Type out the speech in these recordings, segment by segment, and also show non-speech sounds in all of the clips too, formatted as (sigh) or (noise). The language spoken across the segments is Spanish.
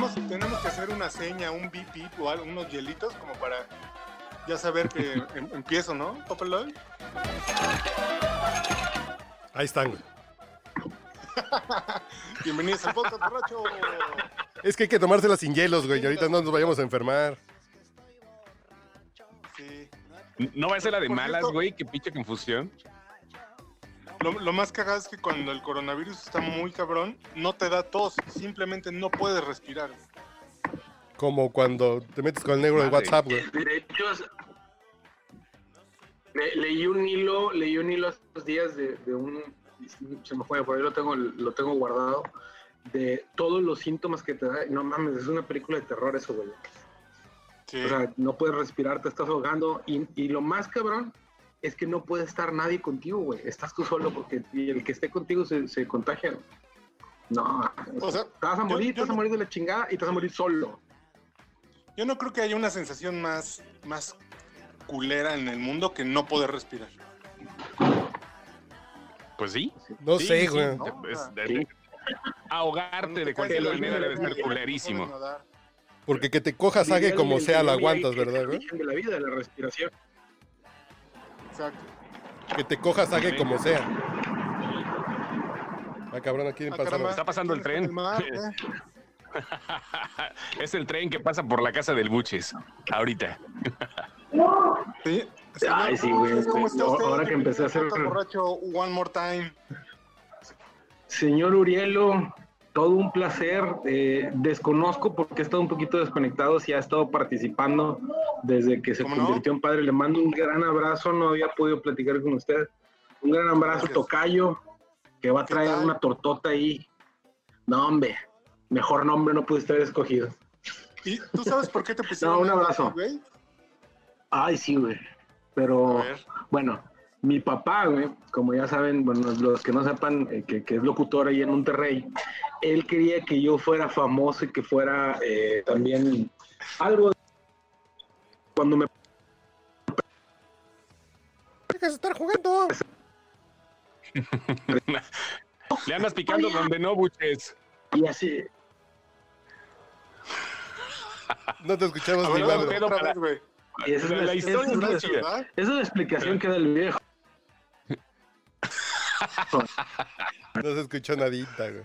Tenemos, tenemos que hacer una seña, un beep beep o algo, unos hielitos como para ya saber que (laughs) em- empiezo, ¿no? Papa Lloyd? Ahí están, güey. (laughs) Bienvenidos al podcast borracho. Es que hay que tomársela sin hielos, güey. Y ahorita no nos vayamos a enfermar. Sí. ¿No va a ser la de malas, güey? Que pinche confusión. Lo, lo más cagado es que cuando el coronavirus está muy cabrón, no te da tos, simplemente no puedes respirar. Como cuando te metes con el negro de. WhatsApp, güey. De hecho, le- leí un hilo, leí un hilo estos días de, de un, se me fue, por ahí lo tengo, lo tengo guardado, de todos los síntomas que te da. No mames, es una película de terror eso, güey. Sí. O sea, no puedes respirar, te estás ahogando. Y, y lo más cabrón es que no puede estar nadie contigo, güey. Estás tú solo porque el que esté contigo se, se contagia. No, O sea, te vas a morir, yo te vas a morir de la chingada y te vas a morir solo. Yo no creo que haya una sensación más, más culera en el mundo que no poder respirar. Pues sí. No Sí, sé, sí, güey. ¿no? es- de- Sí. de- ahogarte de cualquier manera debe ser vida, culerísimo. Porque que te cojas, hague el- como sea, ahí aguantas, ¿verdad, el güey? origen de la vida, de la respiración. Exacto. Que te cojas, hague como sea. Ah, cabrón, aquí Ah, pasando. Está pasando el tren. el mar, ¿eh? (laughs) es el tren que pasa por la casa del Buches. Ahorita. Sí. Ay, sí, güey. ¿Cómo está Ahora usted? que empecé a hacer- borracho one more time. Señor Urielo, todo un placer. Eh, desconozco porque he estado un poquito desconectado, si ha estado participando desde que se ¿Cómo no? convirtió en padre. Le mando un gran abrazo, no había podido platicar con usted. Un gran abrazo, Gracias. Tocayo, que va a ¿Qué traer una tortota ahí. No, hombre, mejor nombre no pudiste haber escogido. ¿Y tú sabes por qué te (laughs) pusieron No, un abrazo. güey? Ay, sí, güey. Pero bueno, mi papá, güey, como ya saben, bueno, los que no sepan eh, que, que es locutor ahí en Monterrey, él quería que yo fuera famoso y que fuera eh, también algo. Cuando me Dejas de estar jugando. (laughs) Le andas picando donde no, Buches. y así, No te escuchamos A ni otra para- esa es esa es la explicación que da el viejo. No se escuchó nadita, güey.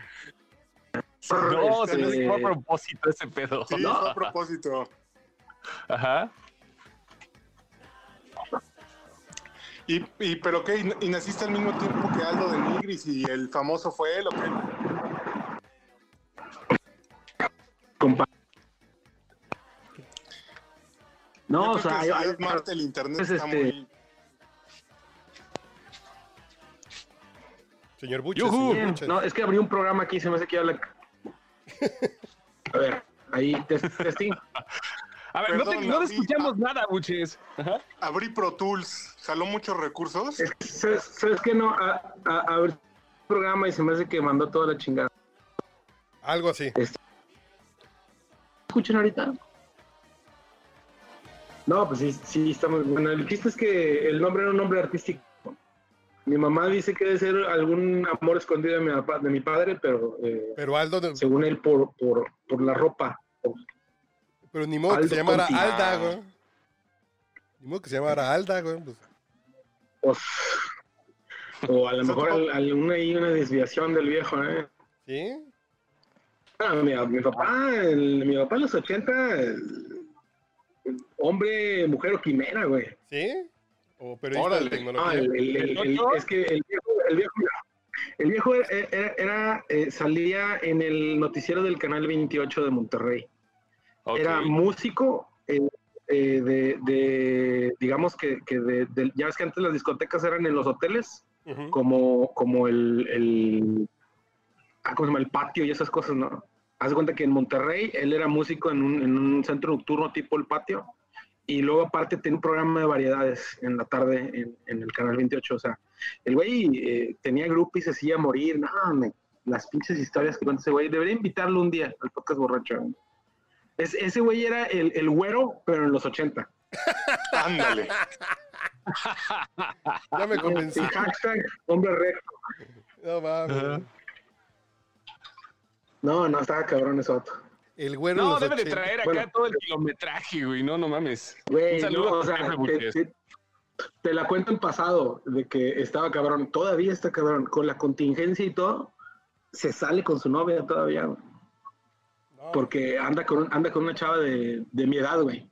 No, se Este- nos fue a propósito ese pedo. Sí, No. fue a propósito. Ajá. ¿Y, y pero qué? ¿Y, y naciste al mismo tiempo que Aldo de Nigris y el famoso fue él o qué? compa. No, o sea, hay- es Marte, el internet es está este- muy... Señor Buches, señor. No, es que abrí un programa aquí, se me hace que habla. (laughs) A ver, ahí, test- testing. A ver, no, te- no escuchamos nada, Buches. Ajá. Abrí Pro Tools, jaló muchos recursos. Es que, ¿sabes, sabes qué? No, a, a, abrí un programa y se me hace que mandó toda la chingada. Algo así. ¿Escuchan ahorita? No, pues sí, sí, estamos. Bueno, el chiste es que el nombre era un nombre artístico. Mi mamá dice que debe ser algún amor escondido de mi, papá- de mi padre, pero eh, Pero Aldo, no- según él, por, por, por la ropa. pero ni modo que se llamara Conti. Alda, güey. Ni modo que se llamara Alda, güey. Pues, Pues, o a lo mejor al- alguna ahí una desviación del viejo, ¿eh? ¿Sí? Ah, mi, mi papá, el- mi papá en los 80, el- hombre, mujer o quimera, güey. ¿Sí? O periodista Órale. de No, tecnología. el- el- el- el- ¿Ocho? es que el viejo, el viejo, el viejo era, era- era, eh, salía en el noticiero del canal 28 de Monterrey. Era músico, eh, eh, de, de, digamos que, que de, de- ya ves que antes las discotecas eran en los hoteles, como, como el, el, ah, ¿cómo se llama? el patio y esas cosas, ¿no? Haz de cuenta que en Monterrey él era músico en un, en un centro nocturno tipo el patio y luego aparte tenía un programa de variedades en la tarde en, en el canal 28, o sea, el güey eh, tenía grupo y se hacía morir, no, me- las pinches historias que cuenta ese güey, debería invitarlo un día al podcast borracho. Es- ese güey era el, el güero, pero en los 80. (laughs) Ándale. Ya me convencí. hashtag hombre recto. No mames. No, no, estaba cabrón eso. El güero. No, debe de 80. traer acá Bueno. todo el kilometraje, güey. No, no mames. Güey, Un saludo no, o sea, te, Buches. te- te la cuento en pasado, de que estaba cabrón, todavía está cabrón, con la contingencia y todo, se sale con su novia todavía, güey, No, porque anda con, un- anda con una chava de, de mi edad, güey.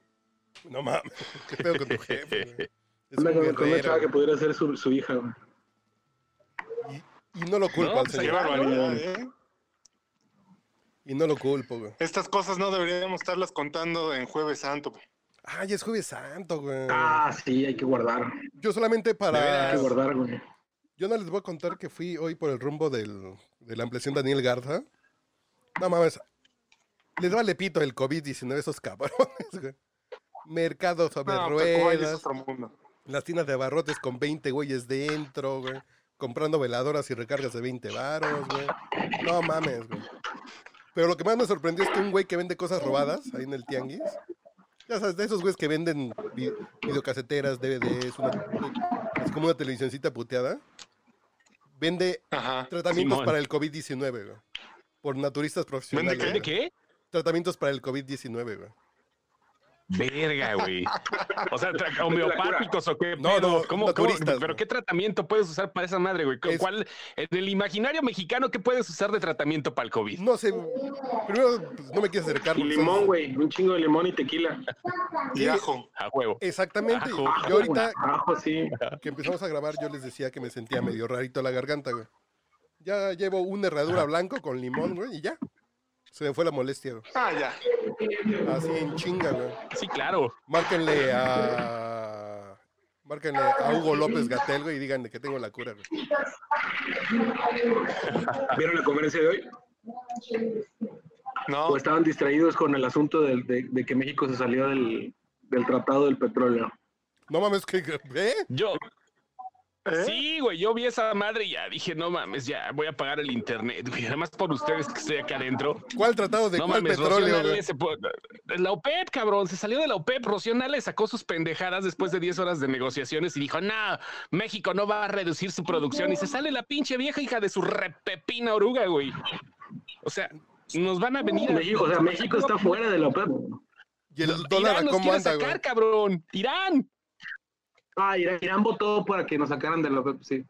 no mames. (laughs) ¿Qué pedo con tu jefe? güey? Es Anda un con, con una chava que pudiera ser su, su hija, güey. Y no lo culpo No, al pues, Qué señor. barbaridad, ¿eh? Y no lo culpo, güey. Estas cosas no deberíamos estarlas contando en Jueves Santo. güey. Ah, ya es Jueves Santo, güey. Ah, sí, hay que guardar, Yo solamente hay para. que guardar, güey. Yo no les voy a contar que fui hoy por el rumbo del, de la ampliación Daniel Garza. No mames. Les vale pito el COVID-19 esos cabrones, güey. Mercados sobre No, Tacubaya es ruedas. otro mundo. Las tiendas de abarrotes con 20 güeyes dentro, güey. Comprando veladoras y recargas de 20 varos, güey. No mames, güey. Pero lo que más me sorprendió es que un güey que vende cosas robadas ahí en el tianguis. Ya sabes, de esos güeyes que venden vi- videocaseteras, DVDs, una, es como una televisioncita puteada. Vende Ajá. tratamientos Simón. para el COVID-19, güey. Por naturistas profesionales. qué? ¿De qué? Tratamientos para el COVID-19, güey. Verga, güey. O sea, (laughs) homeopáticos o qué. No, no, ¿Cómo, naturistas, cómo- pero qué tratamiento puedes usar para esa madre, güey? Es- ¿Cuál, en el imaginario mexicano, qué puedes usar de tratamiento para el COVID? No sé. Primero, pues, no me quieres acercar. Y limón, güey, un chingo de limón y tequila. Y ajo. A huevo. Exactamente. Ajo. Yo ahorita Ajo, sí. que empezamos a grabar, yo les decía que me sentía medio rarito la garganta, güey. Ya llevo una herradura blanco con limón, güey, y ya. Se me fue la molestia, güey. Ah, ya. Así en chinga, güey. Sí, claro. Márquenle a. Márquenle a Hugo López Gatel, güey, y díganle que tengo la cura, güey. ¿Vieron la conferencia de hoy? No. ¿O estaban distraídos con el asunto de, de que México se salió del, del Tratado del Petróleo? No mames, que. ¿Eh? Yo, ¿Eh? sí, güey, yo vi esa madre y ya dije, no mames, ya voy a apagar el internet, güey. Además por ustedes que estoy acá adentro. ¿Cuál tratado de no cuál mames, petróleo, La OPEP, cabrón, se salió de la OPEP. Rocío Nale sacó sus pendejadas después de 10 horas de negociaciones y dijo, no, México no va a reducir su producción. Y se sale la pinche vieja hija de su repepina oruga, güey. O sea, nos van a venir a... México, o sea, México está fuera de la OPEP. ¿Y el dólar Irán nos cómo quiere anda, sacar, güey? cabrón. Irán. Ah, Irán, Irán votó para que nos sacaran de la sí.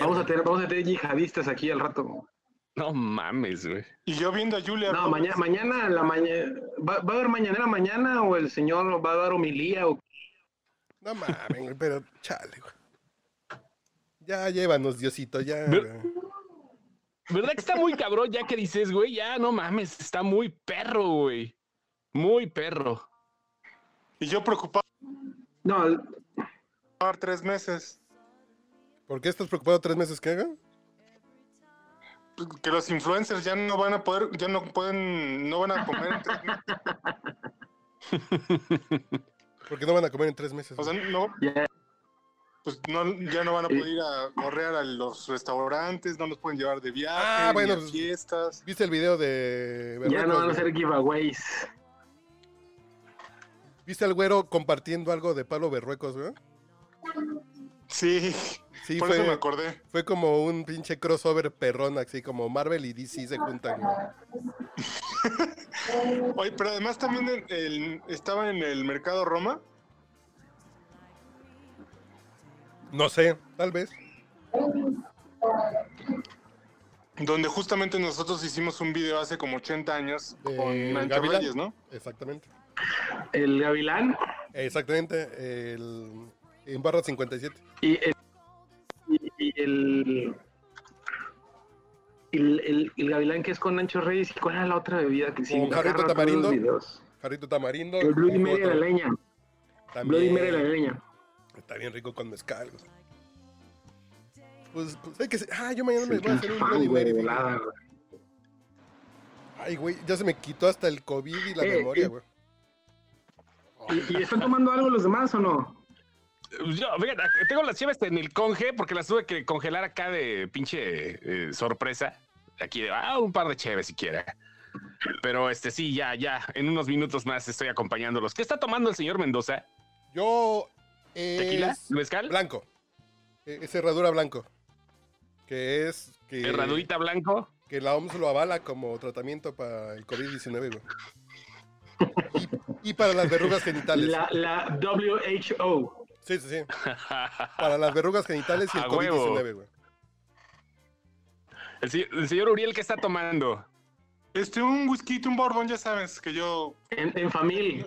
Vamos a tener, vamos a tener yihadistas aquí al rato. No mames, güey. Y yo viendo a Julia. No, Roberts, mañana, mañana, la mañana, ¿va, va a haber mañanera mañana o el señor va a dar homilía o No mames, güey, pero chale, güey. Ya llévanos, Diosito, ya. Ver-. ¿Verdad que está muy cabrón ya que dices, güey? Ya, no mames, está muy perro, güey. Muy perro. Y yo preocupado no, por tres meses. ¿Por qué estás preocupado tres meses que haga? Que los influencers ya no van a poder, ya no pueden, no van a comer en tres meses. (laughs) Porque no van a comer en tres meses. O sea, no, ya, pues no, ya no van a poder ir a correr a los restaurantes, no los pueden llevar de viaje, Ah, ni bueno, a pues, fiestas. ¿Viste el video de ya no van a hacer giveaways. ¿Viste al güero compartiendo algo de Pablo Berruecos, güey? Sí, Sí, por eso me fue, acordé. fue como un pinche crossover perrón, así como Marvel y DC se juntan. güey. (laughs) Oye, pero además también el, el- estaba en el mercado Roma. No sé, tal vez. Donde justamente nosotros hicimos un video hace como 80 años De con Gavilán. Reyes, ¿no? Exactamente. El Gavilán Exactamente. El, en barra 57. y el, y, el, el, el- el Gavilán que es con Nancho Reyes y cuál era la otra bebida que sí. Jarrito tamarindo. Jarrito tamarindo. El Bloody y Mary de la leña. También. Bloody Mary de la leña. Está bien rico con mezcal, güey. Pues, pues hay que... Ah, yo mañana me voy a hacer un Bloody güey, Mary. güey. Ay, güey, ya se me quitó hasta el COVID y la Eh, memoria, eh. ¿Y, y están tomando algo los demás o no? Yo, fíjate, tengo las llaves en el conge porque las tuve que congelar acá de pinche eh, sorpresa. Aquí de, ah, un par de cheves si quiera. Pero este sí, ya, ya, en unos minutos más estoy acompañándolos. ¿Qué está tomando el señor Mendoza? Yo... ¿Tequila? ¿Mezcal? Blanco. Eh, Es herradura blanco. Que es... Que, ¿Herradurita blanco? que la OMS lo avala como tratamiento para el COVID-19, güey. Y, para las verrugas genitales. La, la WHO. Sí, sí, sí. Para las verrugas genitales y el A huevo. COVID-19, güey. El, el señor Uriel, ¿qué está tomando? Este, un whisky, un bourbon, ya sabes que yo En, en familia.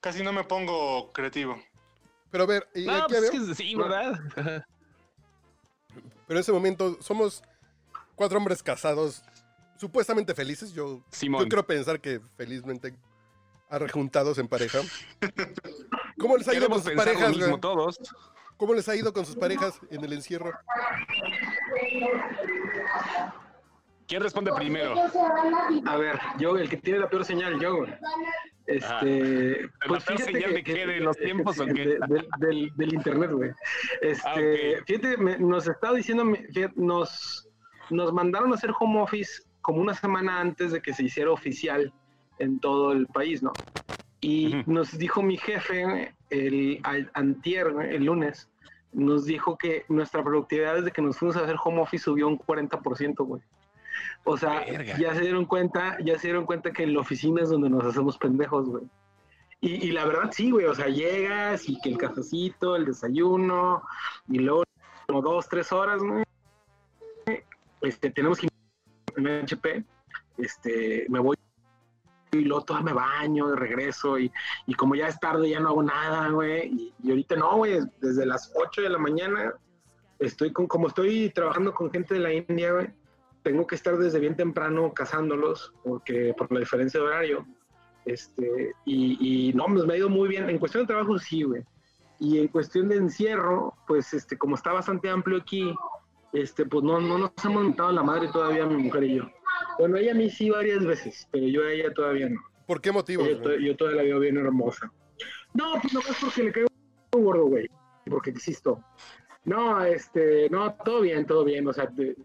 casi no me pongo creativo. Pero a ver, y No, aquí pues es que sí, ¿verdad? pero en ese momento somos cuatro hombres casados, supuestamente felices. Yo, Simón. yo quiero pensar que felizmente arrejuntados en pareja. (laughs) ¿Cómo les ha ido con sus lo parejas? mismo güey? todos. ¿Cómo les ha ido con sus parejas en el encierro? ¿Quién responde primero? A ver, yo, el que tiene la peor señal, yo. Este, ¿La peor señal de qué? ¿De los tiempos o (laughs) qué? de- del, del- del internet, güey. Este, Ah, fíjate, me- nos estaba diciendo, fíjate, nos, nos mandaron a hacer home office como una semana antes de que se hiciera oficial en todo el país, ¿no? Y Ujú. nos dijo mi jefe el antier, el lunes, nos dijo que nuestra productividad desde que nos fuimos a hacer home office subió un 40%, güey. O sea, Verga. ya se dieron cuenta, ya se dieron cuenta que en la oficina es donde nos hacemos pendejos, güey. Y, y la verdad sí, güey, o sea, llegas y que el cafecito, el desayuno, y luego como dos, tres horas, güey. Este, tenemos que en HP, este, me voy y luego todo me baño y regreso y, y como ya es tarde ya no hago nada, güey. Y, y ahorita no, güey, desde las 8 de la mañana estoy con, como estoy trabajando con gente de la India, güey, tengo que estar desde bien temprano cazándolos porque por la diferencia de horario. Este, y, y no, pues me ha ido muy bien. En cuestión de trabajo, sí, güey. Y en cuestión de encierro, pues este, como está bastante amplio aquí, este, pues no, no nos hemos mentado la madre todavía mi mujer y yo. Bueno, ella a mí sí varias veces, pero yo a ella todavía no. ¿Por qué motivos? Yo, to- yo todavía la veo bien hermosa. No, pues no es porque le caigo un gordo, güey. Porque existo. No, este, no, todo bien, todo bien. O sea, te-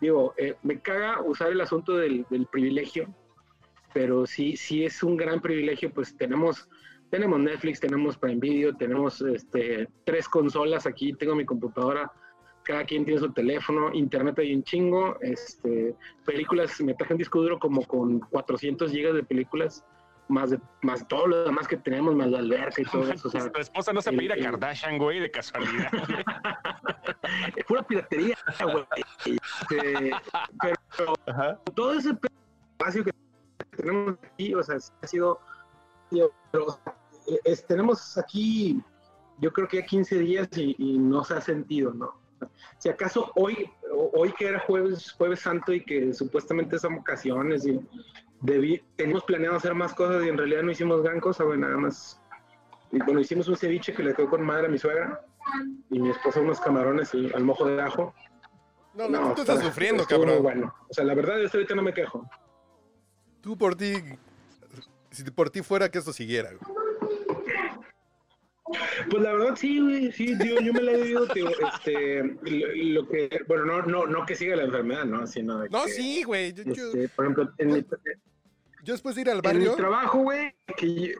digo, eh, me caga usar el asunto del, del privilegio, pero sí, sí es un gran privilegio, pues tenemos, tenemos Netflix, tenemos Prime Video, tenemos este, tres consolas aquí, tengo mi computadora, cada quien tiene su teléfono, internet hay un chingo, este, películas, me traje un disco duro como con 400 gigas de películas, más de más todo lo demás que tenemos, más la alberca y todo eso, o sea, (laughs) Tu esposa no se el- apellida el- Kardashian, güey, de casualidad. es (laughs) pura piratería, güey. Este, pero Ajá. todo ese espacio que tenemos aquí, o sea, ha sido, pero, es- tenemos aquí, yo creo que ya 15 días y, y no se ha sentido, ¿no? Si acaso hoy, hoy que era jueves, jueves santo y que supuestamente son vacaciones y debí, teníamos planeado hacer más cosas y en realidad no hicimos gran cosa, güey, nada más. Y bueno, hicimos un ceviche que le quedó con madre a mi suegra y mi esposa unos camarones y- al mojo de ajo. No, no, tú estás está- sufriendo, cabrón. bueno. O sea, la verdad, yo hasta ahorita no me quejo. Tú por ti, si por ti fuera que esto siguiera, güey. Pues la verdad sí, güey, sí, tío, yo me la he vivido, tío, este, lo, lo que, bueno, no, no, no que siga la enfermedad, ¿no? Sino de No, que, sí, güey. Yo, yo- este, por ejemplo, en mi, yo después de ir al en mi barrio, trabajo, güey, que yo-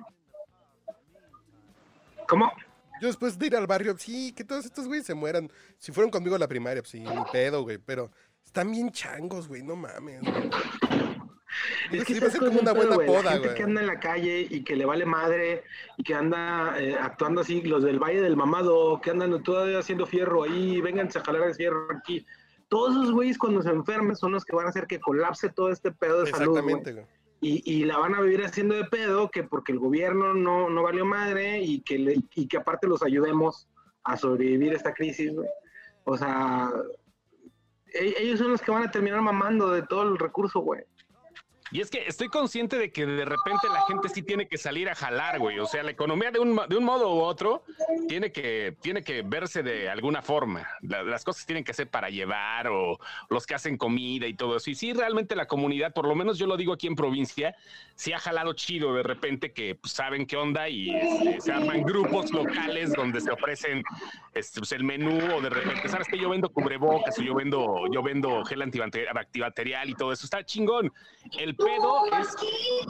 ¿Cómo? yo después de ir al barrio, sí, que todos estos güeyes se mueran. Si fueron conmigo a la primaria, pues sí, ni pedo, güey. Pero están bien changos, güey, no mames. güey. Digo, sí, va a ¿sabes ser como es una buena güey? Poda, gente güey. que anda en la calle y que le vale madre y que anda eh, actuando así, los del Valle del Mamado, que andan todavía haciendo fierro ahí, vénganse a jalar el fierro aquí. Todos esos güeyes cuando se enfermen son los que van a hacer que colapse todo este pedo de salud. Exactamente, güey. y, y la van a vivir haciendo de pedo que porque el gobierno no, no valió madre y que, le- y que aparte los ayudemos a sobrevivir esta crisis, güey. O sea, e- ellos son los que van a terminar mamando de todo el recurso, güey. Y es que estoy consciente de que de repente la gente sí tiene que salir a jalar, güey. O sea, la economía de un, de un modo u otro tiene que, tiene que verse de alguna forma. La- las cosas tienen que ser para llevar o los que hacen comida y todo eso. Y sí, realmente la comunidad, por lo menos yo lo digo aquí en provincia, sí ha jalado chido de repente que pues, saben qué onda y este, se arman grupos locales donde se ofrecen este, pues, el menú o de repente, ¿sabes que Yo vendo cubrebocas o yo vendo, yo vendo gel antibacte- antibacterial y todo eso. Está chingón. El pedo es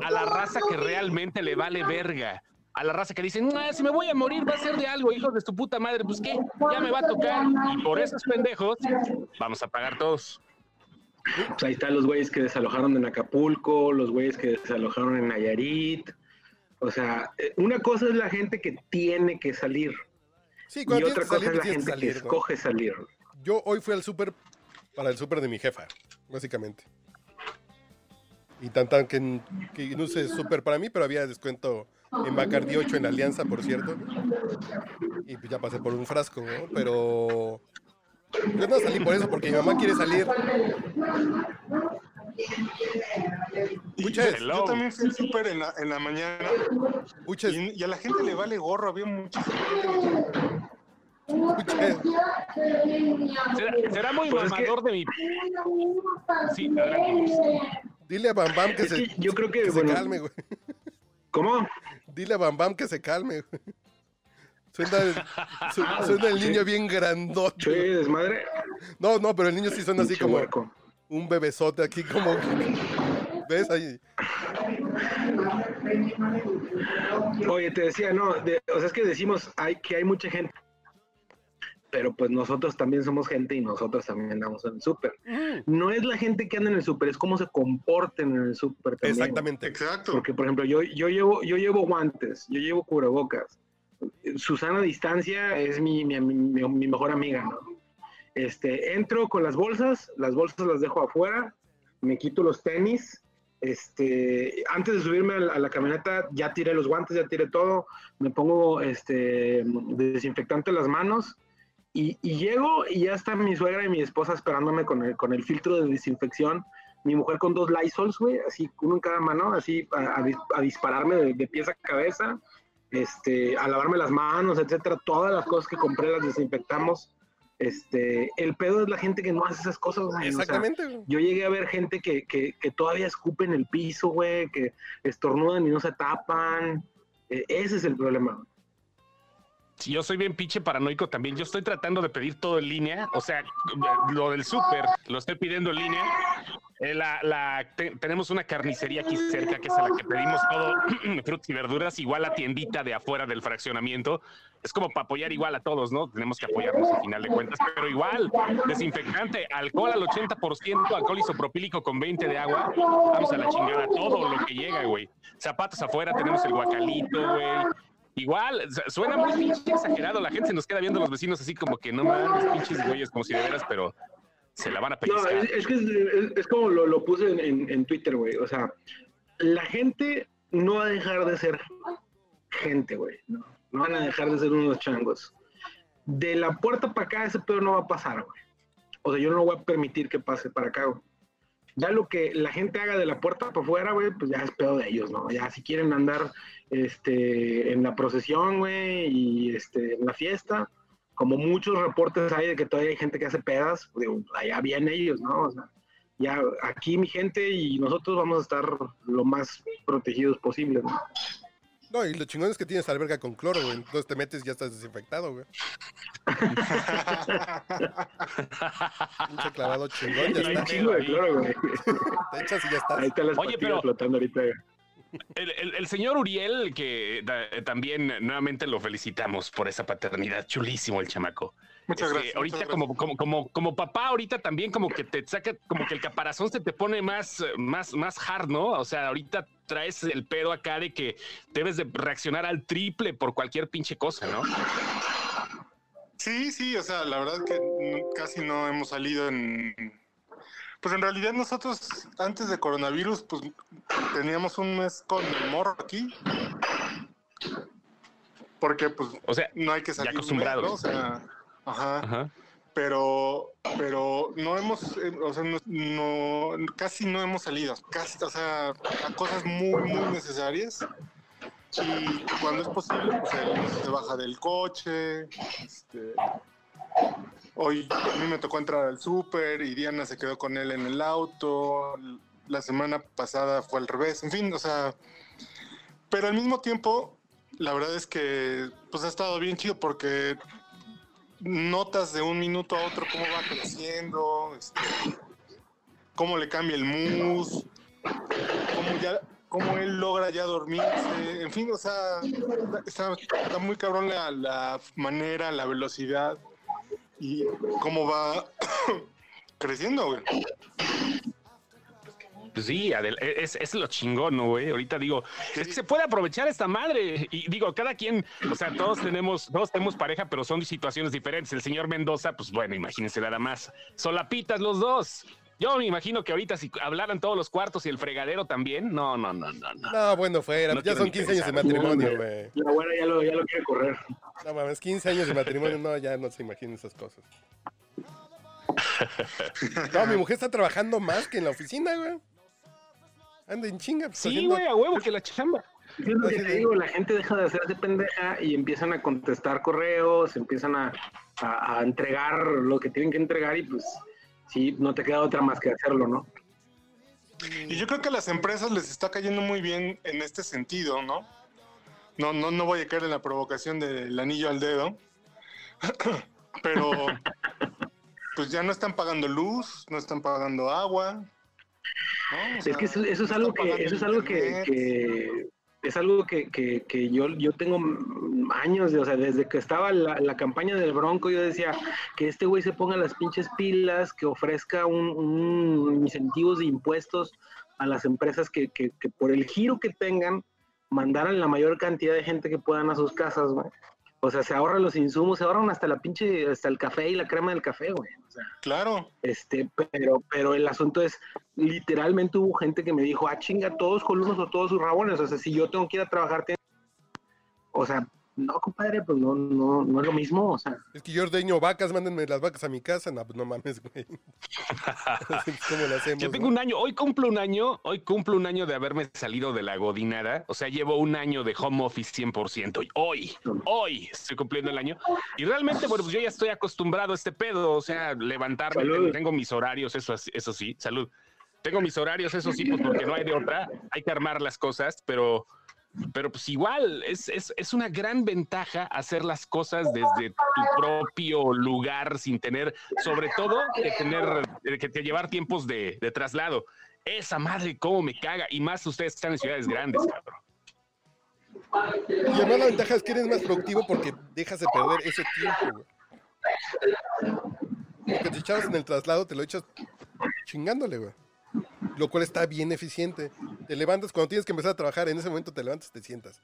a la raza que realmente le vale verga. A la raza que dicen, "Ah, si me voy a morir va a ser de algo, hijos de tu puta madre. Pues qué, ya me va a tocar. Y por esos pendejos vamos a pagar todos. Pues ahí están los güeyes que desalojaron en Acapulco, los güeyes que desalojaron en Nayarit. O sea, eh, una cosa es la gente que tiene que salir Sí, y otra cosa salir, es la gente que que salir. ¿no? escoge salir. Yo hoy fui al súper para el súper de mi jefa, básicamente. Y tan tan que, que no sé súper para mí, pero había descuento en Bacardi 8 en Alianza, por cierto. Y pues ya pasé por un frasco, ¿no? Pero yo no salí por eso, porque mi mamá quiere salir. Y Muchas- yo, también fui súper en la, en la mañana y, y a la gente le vale gorro, había gente. muchas, Será, será muy Pues es que- mamador de mi. Sí, adelante. Dile a Bam Bam que Es se, que yo creo que, que se bueno, calme, güey. ¿cómo? Dile a Bam Bam que se calme, güey. Suena, el- (laughs) su- suena el niño bien grandote. Che, desmadre. No, no, pero el niño sí suena así como un bebesote aquí, como. ¿Ves? Ahí. Oye, te decía, no, de- o sea, es que decimos hay, que hay mucha gente, pero pues nosotros también somos gente y nosotros también andamos en el súper. No es la gente que anda en el súper, es cómo se comporten en el súper también. Exactamente. Exacto. Porque, por ejemplo, yo, yo, llevo, yo llevo guantes, yo llevo cubrebocas. Susana Distancia es mi, mi, mi- mi mejor amiga, ¿no? Este, entro con las bolsas, las bolsas las dejo afuera, me quito los tenis, este, antes de subirme a la, a la camioneta ya tiré los guantes, ya tiré todo, me pongo este, desinfectante en las manos y, y llego y ya está mi suegra y mi esposa esperándome con el, con el filtro de desinfección, mi mujer con dos Lysols, güey, así uno en cada mano, así a, a a dispararme de, de pies a cabeza, este, a lavarme las manos, etcétera, todas las cosas que compré las desinfectamos. Este, el pedo es la gente que no hace esas cosas, güey. o sea, Exactamente. güey. yo llegué a ver gente que, que, que todavía escupe en el piso, güey, que estornudan y no se tapan. Eh, ese es el problema. Yo soy bien pinche paranoico también. Yo estoy tratando de pedir todo en línea. O sea, lo del súper lo estoy pidiendo en línea. Eh, la, la- te- tenemos una carnicería aquí cerca que es a la que pedimos todo, (clears throat) frutas y verduras, igual la tiendita de afuera del fraccionamiento. Es como para apoyar igual a todos, ¿no? Tenemos que apoyarnos a final de cuentas, pero igual, desinfectante, alcohol al 80%, alcohol isopropílico con 20 de agua. Vamos a la chingada, todo lo que llega, güey. Zapatos afuera, tenemos el guacalito, güey. Igual, su- suena muy pinche exagerado. La gente se nos queda viendo los vecinos así como que no mames, pinches güeyes, como si de veras, pero se la van a No, pellizcar. es, es que es, es- es como lo, lo puse en, en- en Twitter, güey. O sea, la gente no va a dejar de ser gente, güey. No, no van a dejar de ser unos changos. De la puerta para acá, ese pedo no va a pasar, güey. O sea, yo no voy a permitir que pase para acá, güey. Ya lo que la gente haga de la puerta para afuera, güey, pues ya es pedo de ellos, ¿no? Ya si quieren andar este, en la procesión, güey, y este, en la fiesta, como muchos reportes hay de que todavía hay gente que hace pedas, digo, allá bien ellos, ¿no? O sea, ya aquí mi gente y nosotros vamos a estar lo más protegidos posible, ¿no? No, y lo chingón es que tienes alberga con cloro, güey. Entonces te metes y ya estás desinfectado, güey. (laughs) Pinche clavado chingón, ya está. chingo de cloro, güey. Te echas y ya estás. Ahí están las Oye, pero- flotando ahorita. güey. El, el- el señor Uriel, que da- también nuevamente lo felicitamos por esa paternidad, chulísimo el chamaco. Muchas Este, gracias. ahorita muchas como, como, como, como papá, ahorita también como que te saca, como que el caparazón se te pone más, más, más hard, ¿no? O sea, ahorita traes el pedo acá de que debes de reaccionar al triple por cualquier pinche cosa, ¿no? Sí, sí, o sea, la verdad que casi no hemos salido en... Pues en realidad nosotros antes de coronavirus, pues teníamos un mes con el morro aquí. Porque pues O sea, no hay que salir un mes, acostumbrados. ¿no? O sea, ajá. ajá. pero, pero no hemos, eh, o sea, no, no- casi no hemos salido, casi, o sea, a cosas muy, muy necesarias. Y cuando es posible, pues él se baja del coche. este, hoy a mí me tocó entrar al súper y Diana se quedó con él en el auto. La semana pasada fue al revés. En fin, o sea, pero al mismo tiempo, la verdad es que pues ha estado bien chido porque notas de un minuto a otro cómo va creciendo, este, cómo le cambia el mus, cómo él logra ya dormirse, en fin, o sea, está, está muy cabrón la, la manera, la velocidad y cómo va (coughs) creciendo, güey. Pues sí, Adel, es, es lo chingón, ¿no, güey? Ahorita digo, es que se puede aprovechar esta madre. Y digo, cada quien, o sea, todos tenemos, todos tenemos pareja, pero son situaciones diferentes. El señor Mendoza, pues bueno, imagínense nada más. Solapitas los dos. Yo me imagino que ahorita si hablaran todos los cuartos y el fregadero también, no, no, no, no, no. No, bueno, fuera. No ya quiero son ni 15 años de matrimonio, No, güey. La abuela ya lo, ya lo quiere correr. No mames, 15 años de matrimonio, no, ya no se imaginen esas cosas. (laughs) No, mi mujer está trabajando más que en la oficina, güey. Anda en chinga. pues, Sí, haciendo- güey, a huevo que la chamba. Es lo que te digo, la gente deja de hacerse pendeja y empiezan a contestar correos, empiezan a, a- a entregar lo que tienen que entregar y pues sí, no te queda otra más que hacerlo, ¿no? Y yo creo que a las empresas les está cayendo muy bien en este sentido, ¿no? No, no, no voy a caer en la provocación del anillo al dedo, (coughs) pero pues ya no están pagando luz, no están pagando agua. ¿No? O Es que eso, eso es algo que, eso es algo que, es algo que, que- que yo, yo tengo años, de, o sea, desde que estaba la, la campaña del Bronco, yo decía que este güey se ponga las pinches pilas, que ofrezca un, un incentivos de impuestos a las empresas que, que- que por el giro que tengan, mandaran la mayor cantidad de gente que puedan a sus casas, güey. O sea, se ahorran los insumos, se ahorran hasta la pinche, hasta el café y la crema del café, güey. O sea, Claro, este, pero, pero el asunto es, literalmente hubo gente que me dijo, ah, chinga, todos colunos o todos sus rabones. O sea, si yo tengo que ir a trabajar, o sea, no, compadre, pues no, no, no es lo mismo. O sea, Es que yo ordeño vacas, mándenme las vacas a mi casa. No, pues no mames, güey. (laughs) ¿Cómo lo hacemos? Yo tengo no? un año, hoy cumplo un año, hoy cumplo un año de haberme salido de la godinada. O sea, llevo un año de home office 100%. Y Hoy, hoy estoy cumpliendo el año. Y realmente, bueno, pues yo ya estoy acostumbrado a este pedo. O sea, levantarme, Salud. tengo, tengo mis horarios, eso, eso sí, salud. Tengo mis horarios, eso sí, pues porque no hay de otra. Hay que armar las cosas, pero, pero pues igual es, es, es una gran ventaja hacer las cosas desde tu propio lugar sin tener, sobre todo, que tener, eh, que, llevar tiempos de, de traslado. Esa madre, cómo me caga. Y más ustedes que están en ciudades grandes, cabrón. Y además la ventaja es que eres más productivo porque dejas de perder ese tiempo, güey. Lo que te echabas en el traslado te lo echas chingándole, güey. Lo cual está bien eficiente. Te levantas, cuando tienes que empezar a trabajar, en ese momento te levantas, te sientas.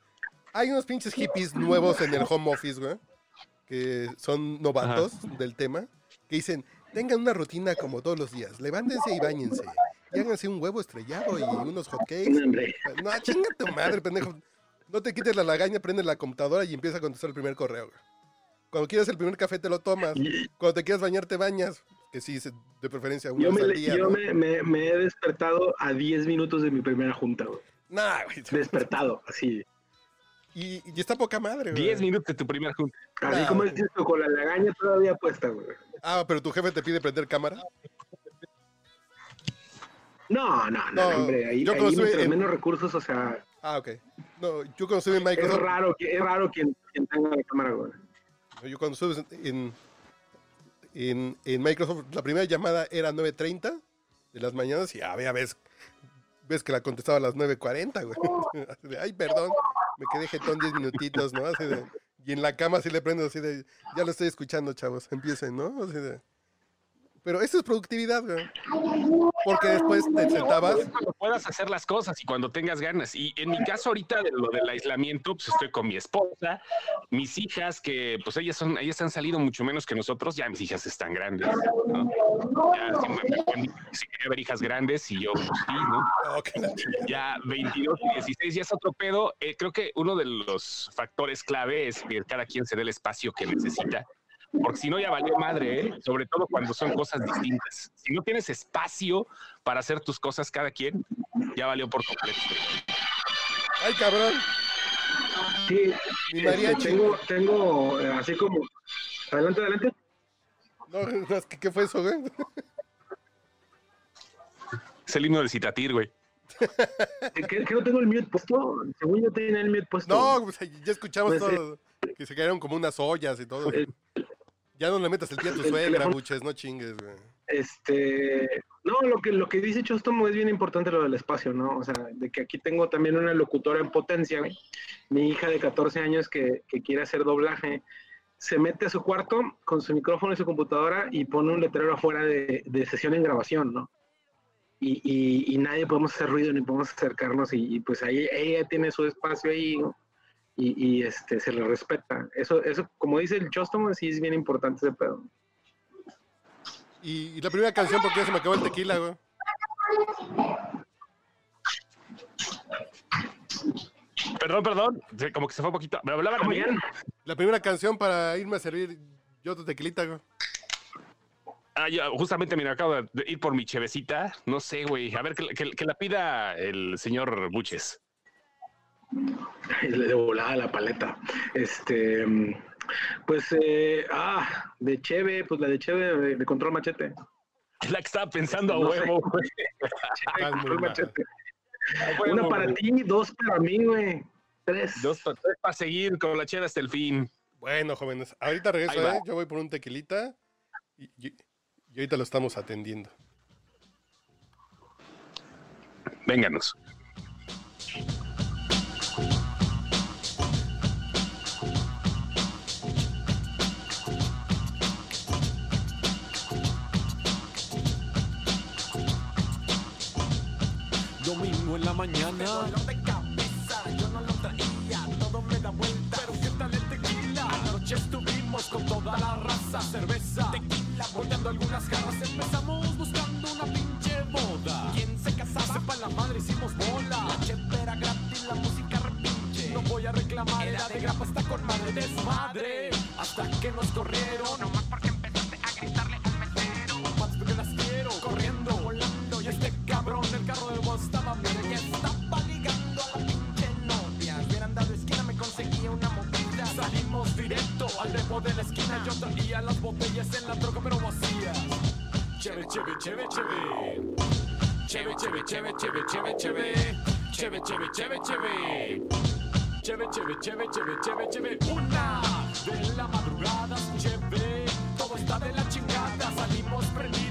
Hay unos pinches hippies nuevos en el home office, güey, que son novatos del tema, que dicen, tengan una rutina como todos los días, levántense y bañense, y háganse un huevo estrellado y unos hotcakes. No, chinga tu madre, pendejo. No te quites la lagaña, prende la computadora y empieza a contestar el primer correo. güey. Cuando quieras el primer café te lo tomas. Cuando te quieras bañar te bañas. Que sí, de preferencia una yo, me, al día. yo ¿no? me, me- me he despertado a 10 minutos de mi primera junta, güey. Nah, güey. Despertado, así. Y, y está poca madre, güey. 10 minutos de tu primer junta. Así como güey. dices tú, con la lagaña todavía puesta, güey. Ah, pero tu jefe te pide prender cámara. No, no, no, No, hombre. Ahí, yo ahí mientras en- menos recursos, o sea, Ah, ok. No, yo cuando estuve en es Microsoft. raro, que, es raro quien, quien tenga la cámara, güey. Yo cuando estuve en, en, Microsoft, la primera llamada era 9.30 de las mañanas y había ves, ves que la contestaba a las 9.40, güey. (laughs) Ay, perdón, me quedé jetón 10 minutitos, ¿no? Así de, y en la cama así le prendo así de, ya lo estoy escuchando, chavos, empiecen, ¿no? Pero eso es productividad, güey. Porque después te sentabas, Cuando puedas hacer las cosas y cuando tengas ganas. Y en mi caso ahorita de lo del aislamiento, pues estoy con mi esposa, mis hijas, que pues ellas son, ellas han salido mucho menos que nosotros, ya mis hijas están grandes, ¿no? Ya me- si quería ver hijas grandes y yo, pues sí, ¿no? oh. Ya 22 y 16 ya es otro pedo. Eh, creo que uno de los factores clave es que cada quien se dé el espacio que necesita. Porque si no ya valió madre, ¿eh? sobre todo cuando son cosas distintas. Si no tienes espacio para hacer tus cosas cada quien, ya valió por completo. Ay, cabrón. Sí, Mi este, tengo, tengo eh, así como. Adelante, adelante. No, es que, ¿qué fue eso, güey? Es el himno del Citatir, güey. Eh, ¿Que, que no tengo el mute puesto? Según yo tenía el mute puesto. No, pues, ya escuchamos Pues, eh. Que se cayeron como unas ollas y todo. El- Ya no le metas el pie a tu suegra, buches, no chingues, güey. Este, no, lo que, lo que dice Chostomo es bien importante lo del espacio, ¿no? O sea, de que aquí tengo también una locutora en potencia, güey. Mi hija de 14 años que, que quiere hacer doblaje, se mete a su cuarto con su micrófono y su computadora y pone un letrero afuera de, de sesión en grabación, ¿no? Y, y, y nadie podemos hacer ruido ni podemos acercarnos y, y, pues ahí ella tiene su espacio ahí, ¿no? Y, y, este, se le respeta. Eso, eso, como dice el Chostomo, sí es bien importante ese pedo. Y, y la primera canción, porque ya se me acabó el tequila, güey. Perdón, perdón, se- como que se fue un poquito. ¿Me hablaban a bien? La primera canción para irme a servir yo tu tequilita, güey. Ah, ya, justamente, mira, acabo de ir por mi chevecita. No sé, güey. A ver, que, que- que la pida el señor Buches. (laughs) de volada la paleta. Este, pues, eh, ah, de Cheve, pues la de Cheve de, de Control Machete. Es la que estaba pensando a No sé. huevo, güey. (laughs) Cheve, muy Control. Machete. A huevo, Una para ti, dos para mí, güey. Tres. Dos para tres para seguir con la cheve hasta el fin. Bueno, jóvenes, ahorita regreso. ¿eh? Yo voy por un tequilita y, y- y ahorita lo estamos atendiendo. Vénganos. La mañana. Dolor de cabeza, yo no lo traía, todo me da vuelta. Pero qué tal el tequila. Anoche estuvimos con toda la raza, cerveza, tequila, volteando algunas jarras. Empezamos buscando una pinche boda. ¿Quién se casaba? Sepa la madre, hicimos bola. La chepe era gratis, la música repinche. No voy a reclamar, era de grapa, está con madre desmadre. Hasta que nos corrieron, esquina. Yo traía las botellas en la troca, pero vacías. Cheve, cheve, cheve, cheve. Cheve, cheve, cheve, cheve, cheve, cheve. Cheve, cheve, cheve, cheve. Cheve, cheve, cheve, cheve, cheve, cheve. Una de la madrugada, cheve. Todo está de la chingada. Salimos prendidos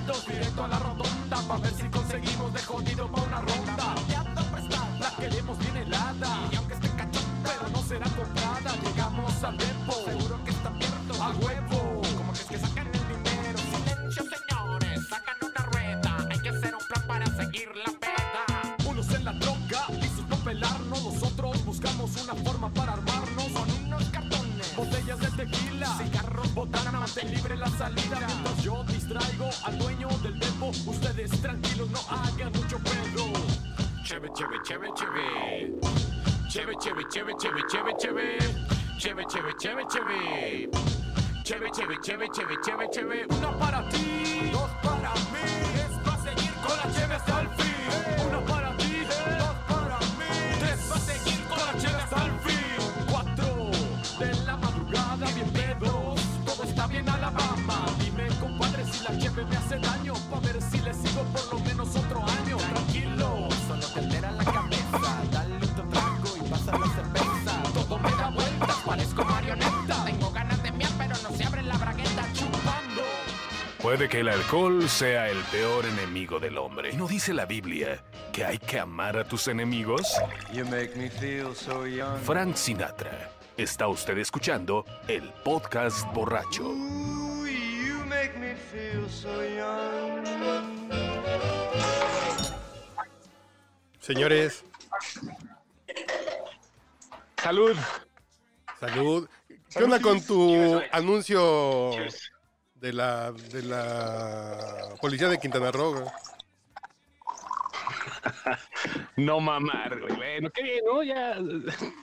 que el alcohol sea el peor enemigo del hombre. ¿Y no dice la Biblia que hay que amar a tus enemigos? You make me feel so young. Frank Sinatra. Está usted escuchando el podcast borracho. Ooh, you make me feel so young. Señores, Salud. salud. ¿Qué onda con tu anuncio de la, de la policía de Quintana Roo? güey? (laughs) No mamar, güey. Bueno, qué bien, ¿no? Ya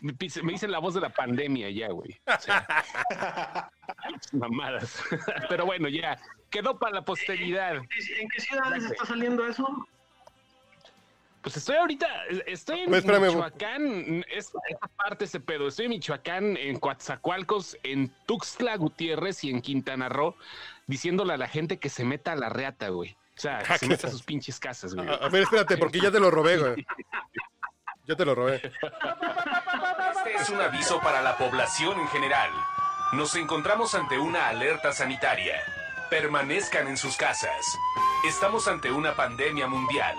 me dicen la voz de la pandemia ya, güey. O sea, (laughs) Mamadas. (laughs) Pero bueno, ya quedó para la posteridad. ¿En qué ciudades está saliendo eso? Pues estoy ahorita, estoy en Pues, espérame, Michoacán, es- esta parte ese pedo. Estoy en Michoacán, en Coatzacoalcos, en Tuxtla Gutiérrez y en Quintana Roo, diciéndole a la gente que se meta a la reata, güey. O sea, que se meta a sus pinches casas, güey. A, a ver, espérate, porque ya te lo robé, güey. (laughs) Ya te lo robé. Este es un aviso para la población en general. Nos encontramos ante una alerta sanitaria. Permanezcan en sus casas. Estamos ante una pandemia mundial.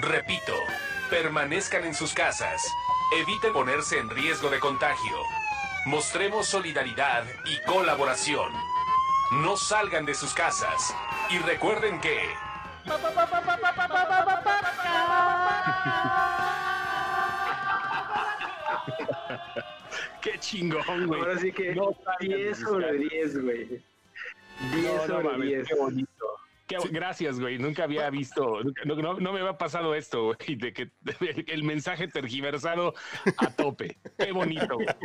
Repito, permanezcan en sus casas. Eviten ponerse en riesgo de contagio. Mostremos solidaridad y colaboración. No salgan de sus casas. Y recuerden que... (laughs) Qué chingón, güey. Ahora sí que No salgan de 10 sus sobre casas. 10, güey. 10 No, no sobre mames, 10. qué bonito. Qué- Gracias, güey. Nunca había visto, no, no- no me había pasado esto, güey, de que (laughs) el mensaje tergiversado a tope. Qué bonito. güey. (laughs)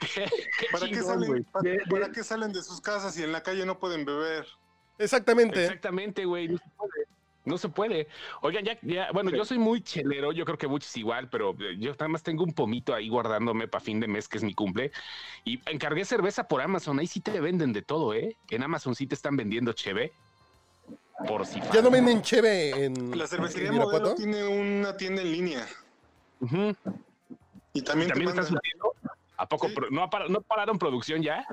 Qué, qué ¿Para chingón, salen, güey. para, para qué salen de sus casas y en la calle no pueden beber? Exactamente. Exactamente, güey. No se puede. No se puede. Oigan, ya, ya, bueno, yo soy muy chelero, yo creo que muchos igual, pero eh, yo nada más tengo un pomito ahí guardándome para fin de mes, que es mi cumple. Y encargué cerveza por Amazon. Ahí sí te venden de todo, ¿eh? En Amazon sí te están vendiendo cheve. Por si Ya no venden cheve en, La cervecería en Modelo tiene una tienda en línea Ujú. y también, te ¿También están mandan- surtiendo? ¿A poco Sí. pro- no, no pararon producción ya?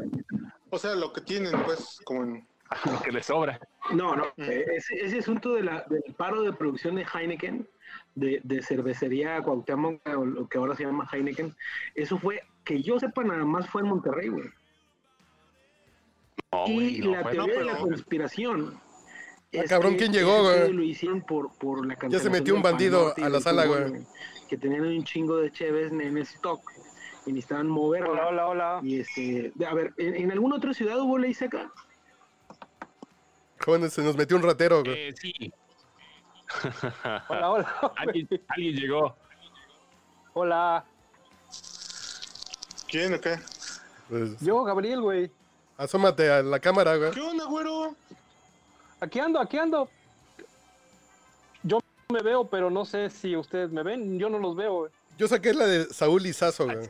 O sea, lo que tienen, pues, como en... (laughs) Lo que les sobra. No, no. Mm. eh, Ese, ese asunto de la, del paro de producción de Heineken, de, de cervecería Cuauhtémoc, o lo que ahora se llama Heineken, eso fue, que yo sepa, nada más fue en Monterrey, güey. No, y no, la fue- teoría no, de la conspiración. es cabrón, que ¿quién llegó, güey? Lo hicieron por, por la Ya se metió un bandido Norte a la sala, güey. Que tenían un chingo de cheves en stock y necesitaban moverla. Hola, hola, hola. Y este, a ver, ¿en, en alguna otra ciudad hubo ley seca? Se nos metió un ratero, güey. Eh, sí. (laughs) Hola, hola. alguien, alguien llegó. Hola. ¿Quién o qué? Pues, Yo, Gabriel, güey. asómate a la cámara, güey. ¿Qué onda, güero? Aquí ando, aquí ando. Yo me veo, pero no sé si ustedes me ven. Yo no los veo, güey. Yo saqué la de Saúl Lizazo, güey.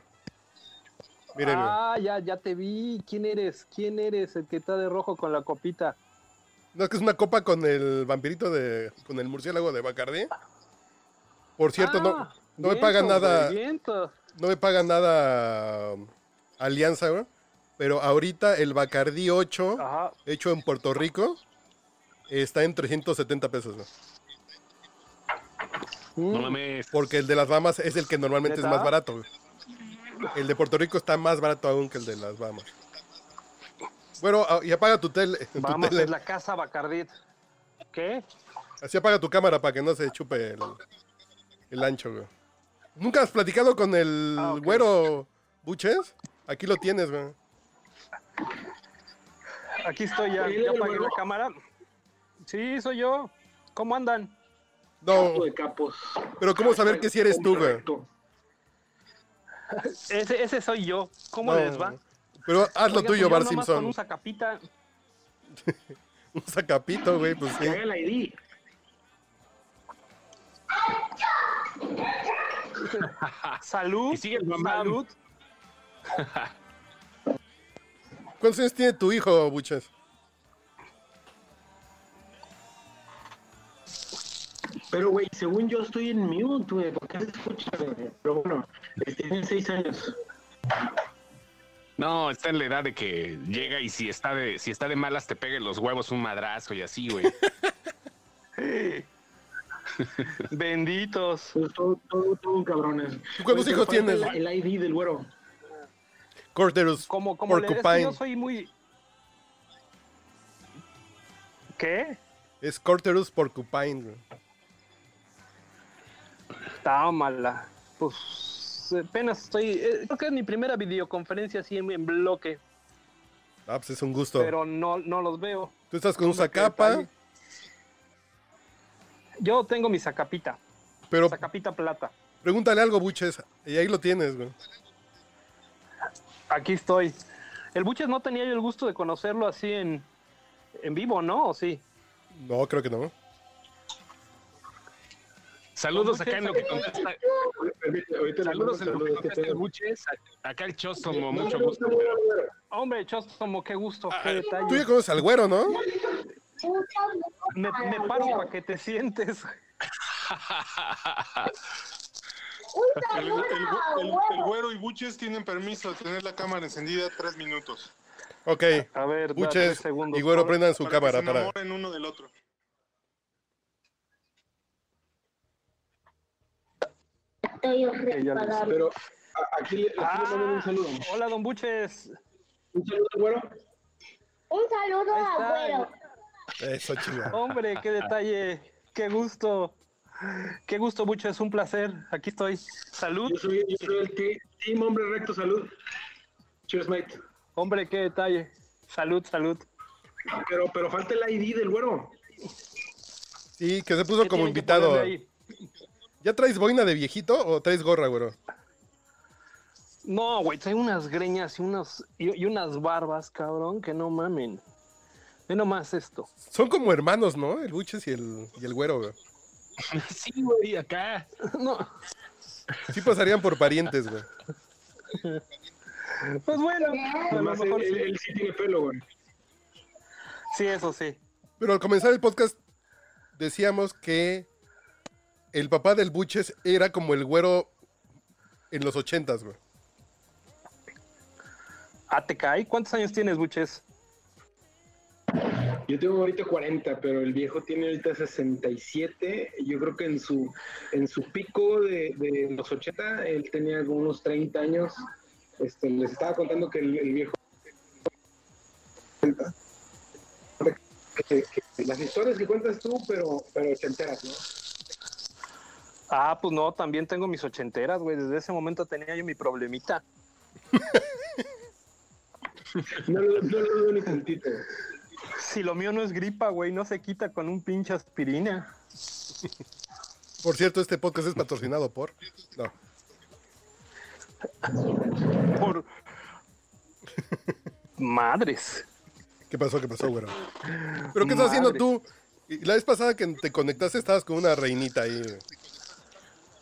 Miren, güey. Ah, ya, ya te vi. ¿Quién eres? ¿Quién eres el que está de rojo con la copita? No, es que es una copa con el vampirito de. con el murciélago de Bacardí. Por cierto, no, Ah, no me pagan nada. vientos. no me pagan nada um, Alianza, güey. Pero ahorita el Bacardí 8, Ajá. hecho en Puerto Rico, está en 370 pesos, güey. Mm, No mames. Porque el de las Bahamas es el que normalmente es más barato, güey. El de Puerto Rico está más barato aún que el de las Bahamas. Bueno, ah, y apaga tu tele. (laughs) tu Vamos, tele. es la casa Bacardit. ¿Qué? Así apaga tu cámara para que no se chupe el, el ancho, güey. ¿Nunca has platicado con el Ah, güero Buches? Aquí lo tienes, güey. Aquí estoy ya. ¿Él Ya apagué la cámara. Sí, soy yo. ¿Cómo andan? No, Capo de capos. pero ¿cómo saber que si eres tú, güey? Ese, ese soy yo. ¿Cómo No, les va? Pero haz lo tuyo, pues yo Bar Con Simpson. un sacapita. (laughs) Un sacapito, güey, pues sí. Que haga (laughs) el ID. Salud. Sigue. (laughs) Salud. ¿Cuántos años tiene tu hijo, Buches? Pero, güey, según yo estoy en mute, güey. ¿Por qué se escucha? güey? Pero bueno, este, tiene seis años. No, está en la edad de que llega y si está de, si está de malas te pegue los huevos un madrazo y así, güey. (laughs) Benditos. Pues todo, todo, todo un cabrones. ¿Tú cuántos hijos tienes? El, el ID del güero. Corderus Como, como le Porcupine. yo soy muy. ¿Qué? Es Corterus Porcupine, güey. Tómala. Pues apenas estoy. eh, creo que es mi primera videoconferencia así en, en bloque. Ah, pues es un gusto. Pero no, no los veo. Tú estás con un sacapa. Yo tengo mi sacapita. pero Sacapita plata. pregúntale algo, Buches. Y ahí lo tienes, güey. Aquí estoy. El Buches no tenía yo el gusto de conocerlo así en, en vivo, ¿no? ¿O sí? No, creo que no. Saludos acá en lo que contesta. Saludos en lo que contesta el Buches. Acá el Chostomo, mucho gusto. Hombre, Chostomo, qué gusto, qué Tú ya conoces al güero, ¿no? Me, me paro para que te sientes. (laughs) El, el- el- el güero y Buches tienen permiso de tener la cámara encendida tres minutos. Ok. A ver, Buches segundos. y güero prendan su para cámara que se para. uno del otro. Pero aquí, le- mando un Ah, saludo. hola, don Buches. Un saludo, güero. Un saludo Ahí a está. Güero. Eso, chingada. Hombre, qué detalle, qué gusto. Qué gusto, Buches, un placer. Aquí estoy. Salud. Yo soy, yo soy el te- Team Hombre Recto, salud. Cheers, mate. Hombre, qué detalle. Salud, salud. Pero, pero falta el ID del güero. Sí, que se puso ¿Qué como invitado. ¿Ya traes boina de viejito o traes gorra, güero? No, güey, trae unas greñas y, unos, y, y unas barbas, cabrón, que no mamen. Ve nomás esto. Son como hermanos, ¿no? El Buches y el, y el güero, güey. (laughs) Sí, güey, acá. (laughs) No, Sí pasarían por parientes, güey. (laughs) pues bueno, a lo mejor él- sí. él sí tiene pelo, güey. Sí, eso sí. Pero al comenzar el podcast decíamos que el papá del Buches era como el güero en los ochentas, güey. Ah, te cae. ¿Cuántos años tienes, Buches? Yo tengo ahorita 40, pero el viejo tiene ahorita 67. Yo creo que en su en su pico de, de los 80, él tenía unos 30 años. Este, les estaba contando que el, el viejo... Que, que las historias que cuentas tú, pero, pero ochenteras, ¿no? Ah, pues no, también tengo mis ochenteras, güey. Desde ese momento tenía yo mi problemita. No, lo- no lo veo ni tantito. Si lo mío no es gripa, güey, no se quita con un pinche aspirina. Por cierto, este podcast es patrocinado por. No. Por. Madres. ¿Qué pasó? ¿Qué pasó, güero? ¿Pero qué estás haciendo tú? Y La vez pasada que te conectaste estabas con una reinita ahí.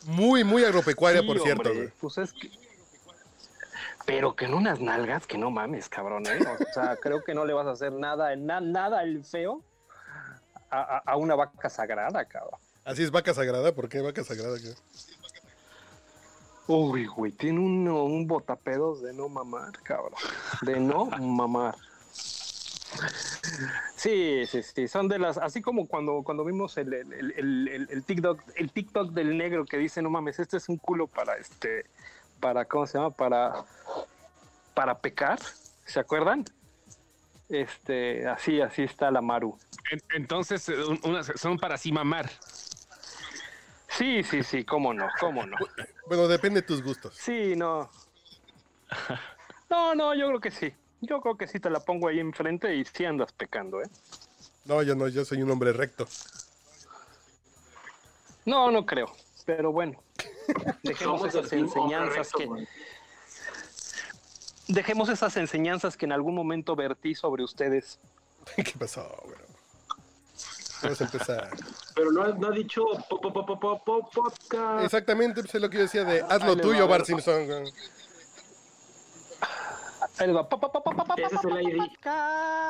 Muy, muy agropecuaria, Sí, por cierto, güey. Pues es que. Pero que en unas nalgas, que no mames, cabrón, ¿eh? O sea, (laughs) creo que no le vas a hacer nada, na- nada el feo a, a- a una vaca sagrada, cabrón. Así es vaca sagrada. ¿Por qué vaca sagrada? Uy, güey, tiene un, un botapedos de no mamar, cabrón. De no mamar. Sí, sí, sí, son de las, así como cuando, cuando vimos el, el, el, el- el- el TikTok, el TikTok del negro que dice, no mames, este es un culo para este, para, ¿cómo se llama? Para, para pecar, ¿se acuerdan? Este, así, así está la Maru. En- Entonces, son para sí mamar. Sí, sí, sí, cómo no, cómo no. Bueno, depende de tus gustos. Sí, no. No, no, yo creo que sí. Yo creo que sí te la pongo ahí enfrente y sí andas pecando, ¿eh? No, yo no, yo soy un hombre recto. No, no creo. Pero bueno, (laughs) dejemos esas enseñanzas recto, que güey. dejemos esas enseñanzas que en algún momento vertí sobre ustedes. (laughs) ¿Qué pasó, güero? Vamos a empezar. Pero no, ha- no ha dicho po, po, po, po, po, po- podcast. Exactamente, pues es lo que yo decía de haz lo tuyo, va. Simpson. Ahí les va. Ese es el ID. podcast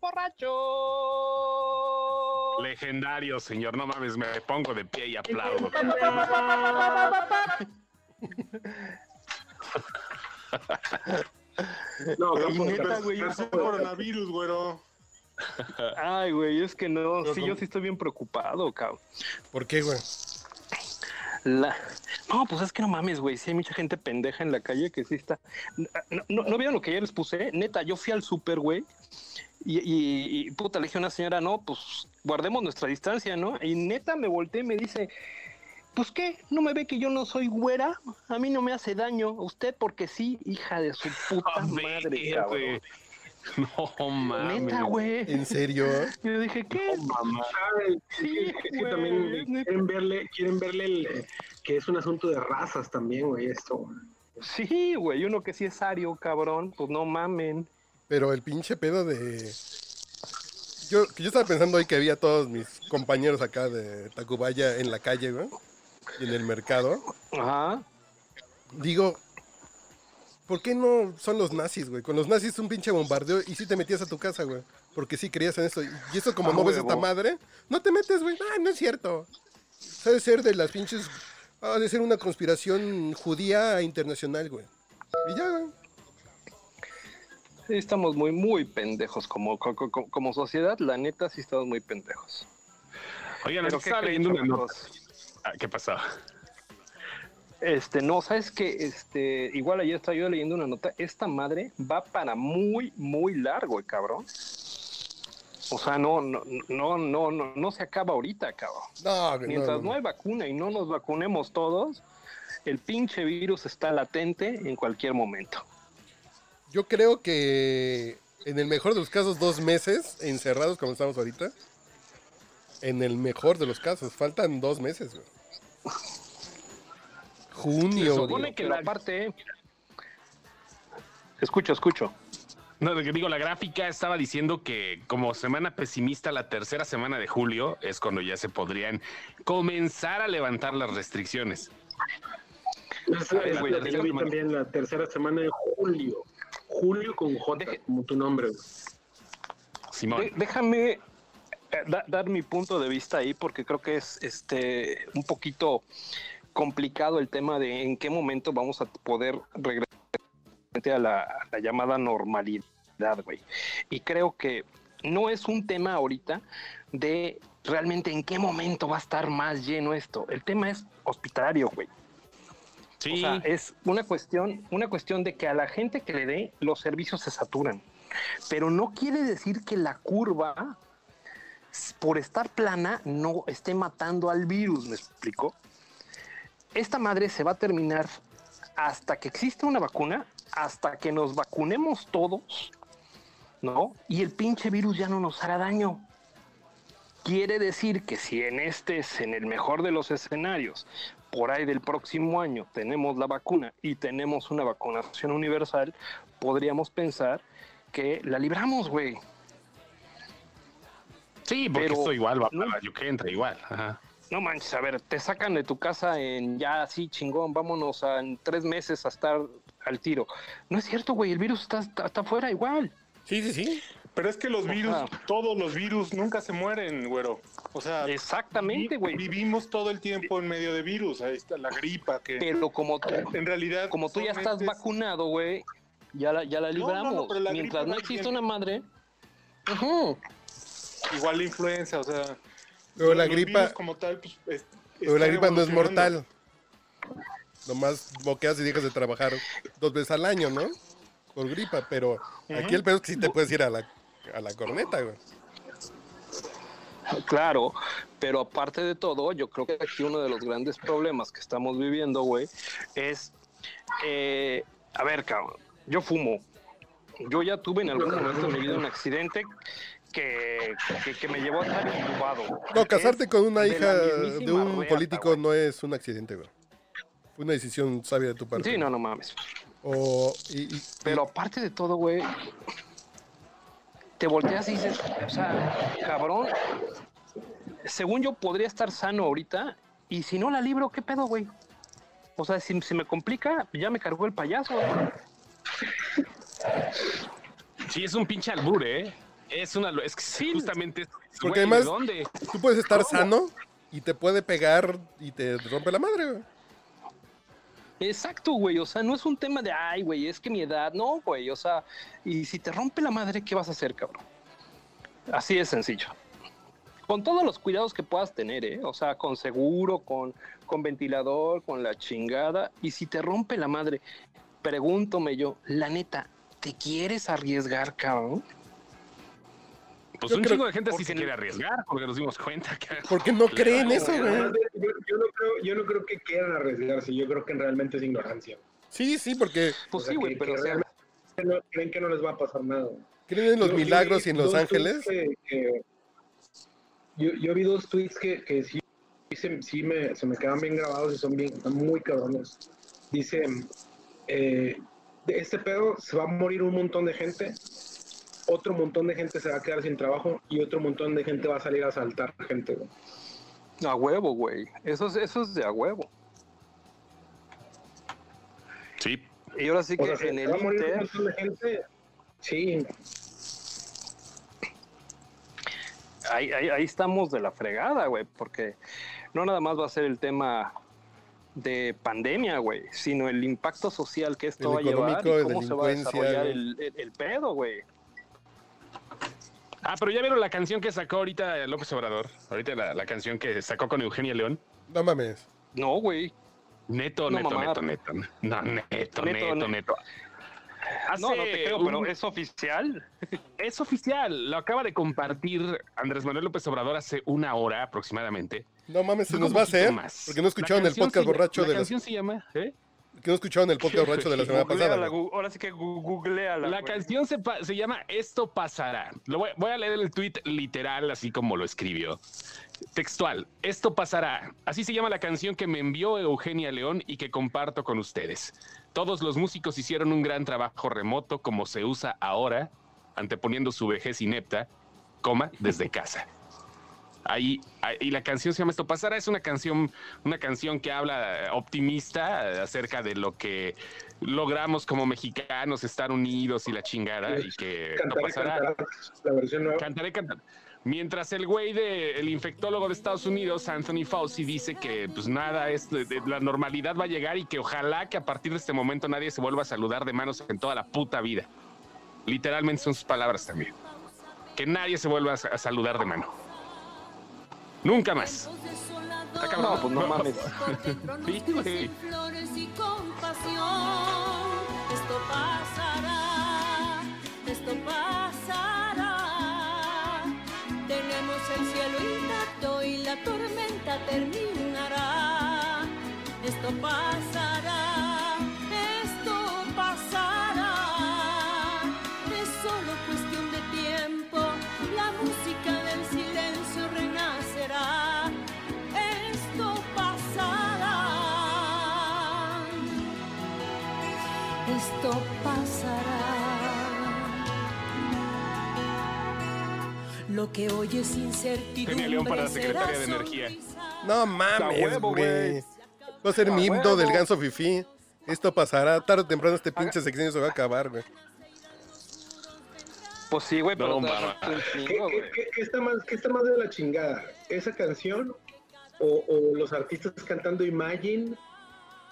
borracho. Legendario, señor. No mames, me pongo de pie y aplaudo. No, güey, Campo, sé Coronavirus, güero. Ay, güey, es que no, sí, yo sí estoy bien preocupado, cabrón. ¿Por qué, güey? La... No, pues es que no mames, güey. Sí hay mucha gente pendeja en la calle que sí está. No, no, ¿no vieron lo que ayer les puse? Neta, yo fui al súper, güey. Y, y, y, puta, le dije a una señora, no, pues guardemos nuestra distancia, ¿no? Y neta me volteé y me dice, pues qué, ¿no me ve que yo no soy güera? A mí no me hace daño. A usted porque sí, hija de su puta (laughs) madre, cabrón. (laughs) No mames. Neta, güey. ¿En serio? Yo dije, ¿qué? ¿sabes? Sí, Es que güey, también quieren verle, quieren verle el, eh, que es un asunto de razas también, güey, esto. güey. Sí, güey, uno que sí es ario, cabrón, pues no mamen. Pero el pinche pedo de. Yo, que yo estaba pensando hoy que había todos mis compañeros acá de Tacubaya en la calle, güey. Y en el mercado. Ajá. Digo, ¿por qué no son los nazis, güey? Con los nazis un pinche bombardeo y sí te metías a tu casa, güey. Porque sí creías en esto. Y eso como Ah, no ves huevo. esta madre, no te metes, güey. Ah, no es cierto. Debe ser de las pinches... Ha de ser una conspiración judía internacional, güey. Y ya, güey. Sí, estamos muy, muy pendejos como, co- co- co- como, sociedad, la neta sí estamos muy pendejos. Oigan, Pero es ¿qué que estaba leyendo una nota. chamacos? Ah, ¿Qué pasó? Este, no, sabes que este, igual ayer estaba yo leyendo una nota, esta madre va para muy, muy largo, eh, cabrón. O sea, no, no, no, no, no, no se acaba ahorita, cabrón. No, Mientras no, no no. hay vacuna y no nos vacunemos todos, el pinche virus está latente en cualquier momento. Yo creo que en el mejor de los casos, dos meses encerrados como estamos ahorita. En el mejor de los casos, faltan dos meses, güey. Junio, Se. Supone que la parte... Escucho, escucho. No, de que digo, la gráfica estaba diciendo que como semana pesimista, la tercera semana de julio es cuando ya se podrían comenzar a levantar las restricciones. Es, ver, es la también la tercera semana de julio. Julio con J, Deje- como tu nombre. Simón. De- déjame eh, da- dar mi punto de vista ahí porque creo que es este un poquito complicado el tema de en qué momento vamos a poder regresar a la, a la llamada normalidad, güey. Y creo que no es un tema ahorita de realmente en qué momento va a estar más lleno esto. El tema es hospitalario, güey. Sí, O sea, es una cuestión, una cuestión de que a la gente que le dé los servicios se saturan. Pero no quiere decir que la curva, por estar plana, no esté matando al virus, ¿me explico? Esta madre se va a terminar hasta que exista una vacuna, hasta que nos vacunemos todos, ¿no? Y el pinche virus ya no nos hará daño. Quiere decir que si en este es en el mejor de los escenarios, por ahí del próximo año tenemos la vacuna y tenemos una vacunación universal, podríamos pensar que la libramos, güey. sí, porque pero- esto igual va no. para yo que entra igual. Ajá. No manches, a ver, te sacan de tu casa en ya así chingón, vámonos a en tres meses a estar al tiro. No es cierto, güey, el virus está, está, está afuera igual. Sí, sí, sí. Pero es que los virus, Ajá. todos los virus nunca se mueren, güero. O sea, Exactamente, vi- güey. vivimos todo el tiempo en medio de virus. Ahí está la gripa, que Pero como tú, en realidad. como tú ya estás vacunado, güey, ya la, ya la No, no, no, libramos. pero la Mientras gripa no existe una madre. Ujú. Igual la influenza, o sea. Pero la los gripa- virus como tal, pues, es- Pero la están gripa no es mortal. Nomás boqueas y dejas de trabajar dos veces al año, ¿no? Por gripa, pero aquí el pedo es que sí te puedes ir a la, a la corneta, güey. Claro, pero aparte de todo, yo creo que aquí uno de los grandes problemas que estamos viviendo, güey, es, eh, a ver, cabrón, yo fumo. Yo ya tuve en algún momento de mi vida un accidente que, que, que me llevó a estar intubado. No, casarte Es con una hija de un reata, político no es un accidente, güey. Fue una decisión sabia de tu parte. Sí, no, no mames. O, y, y- Pero aparte de todo, güey, te volteas y dices, o sea, cabrón, según yo podría estar sano ahorita, y si no la libro, ¿qué pedo, güey? O sea, si se me complica, ya me cargó el payaso. Sí, es un pinche albur, ¿eh? Es una. Es que justamente. es- Porque güey, además- ¿de ¿Dónde? tú puedes estar ¿Cómo? sano y te puede pegar y te rompe la madre, güey. Exacto, güey. O sea, no es un tema de, ay, güey, es que mi edad, no, güey. O sea, y si te rompe la madre, ¿qué vas a hacer, cabrón? Así de sencillo. Con todos los cuidados que puedas tener, ¿eh? O sea, con seguro, con, con ventilador, con la chingada. Y si te rompe la madre, pregúntome yo, la neta, ¿te quieres arriesgar, cabrón? Pues Yo un creo- chingo de gente sí se quiere arriesgar, porque nos dimos cuenta que. Porque no creen eso, güey. yo no creo, yo no creo que quieran arriesgarse, yo creo que realmente es ignorancia. Sí, sí, porque Pues O sea, sí, güey, que- pero que o sea, realmente no- creen que no les va a pasar nada. creen en los Yo- milagros vi y en Los Ángeles. tweets que- que- yo, yo vi dos tweets que, que sí, se, sí me, se me quedan bien grabados y son bien, están muy cabrones. Dice, eh, de este pedo se va a morir un montón de gente, otro montón de gente se va a quedar sin trabajo y otro montón de gente va a salir a asaltar gente, güey. A huevo, güey. Eso es, eso es de a huevo. Sí. Y ahora sí O que sea, en se el va a morir un Inter, montón de gente. Sí, ahí, ahí, ahí estamos de la fregada, güey, porque no nada más va a ser el tema de pandemia, güey, sino el impacto social que esto El va a llevar y de cómo se va a desarrollar el, el- el pedo, güey. Ah, pero ya vieron la canción que sacó ahorita López Obrador. Ahorita la, la canción que sacó con Eugenia León. No mames. No, güey. Neto, No, neto, mamá. neto, neto. No, neto, Neto, neto, ne- neto. No, no te creo, un- pero es oficial. Es oficial, lo acaba de compartir Andrés Manuel López Obrador hace una hora aproximadamente. No mames, se nos va a hacer. más. Porque no escucharon el podcast se- borracho la de la, canción se llama, ¿eh? Que no escucharon el podcast borracho de la semana pasada. Gu- ahora sí que googleala. La güey. canción se, se llama Esto pasará. Lo voy, voy a leer el tweet literal, así como lo escribió. Textual, Esto pasará. Así se llama la canción que me envió Eugenia León y que comparto con ustedes. Todos los músicos hicieron un gran trabajo remoto como se usa ahora, anteponiendo su vejez inepta, coma, desde (laughs) casa. Ahí, ahí- y la canción se llama Esto pasará, es una canción, una canción que habla eh, optimista eh, acerca de lo que logramos como mexicanos, estar unidos y la chingada, y que cantaré, pasará. la versión nueva. Cantaré, cantaré. Mientras el güey de el infectólogo de Estados Unidos, Anthony Fauci, dice que pues nada, es la normalidad va a llegar y que ojalá que a partir de este momento nadie se vuelva a saludar de manos en toda la puta vida. Literalmente son sus palabras también. Que nadie se vuelva a saludar de mano. Nunca más. Está cabrón. No, pues no mames. Sí, güey. flores y compasión. Esto pasará, esto pasará. Tenemos el cielo intacto y la tormenta terminará. Esto pasará, Lo que hoy es incertidumbre. León para será secretaria de Energía. No mames, güey. Va a ser mi himno del ganso fifi. Esto pasará. Tarde o temprano este pinche sexenio se va a acabar, güey. Pues sí, güey, pero No, ¿Qué, chingo, qué- güey. qué- qué está más, ¿Qué está más de la chingada? ¿Esa canción? ¿O, o los artistas cantando Imagine?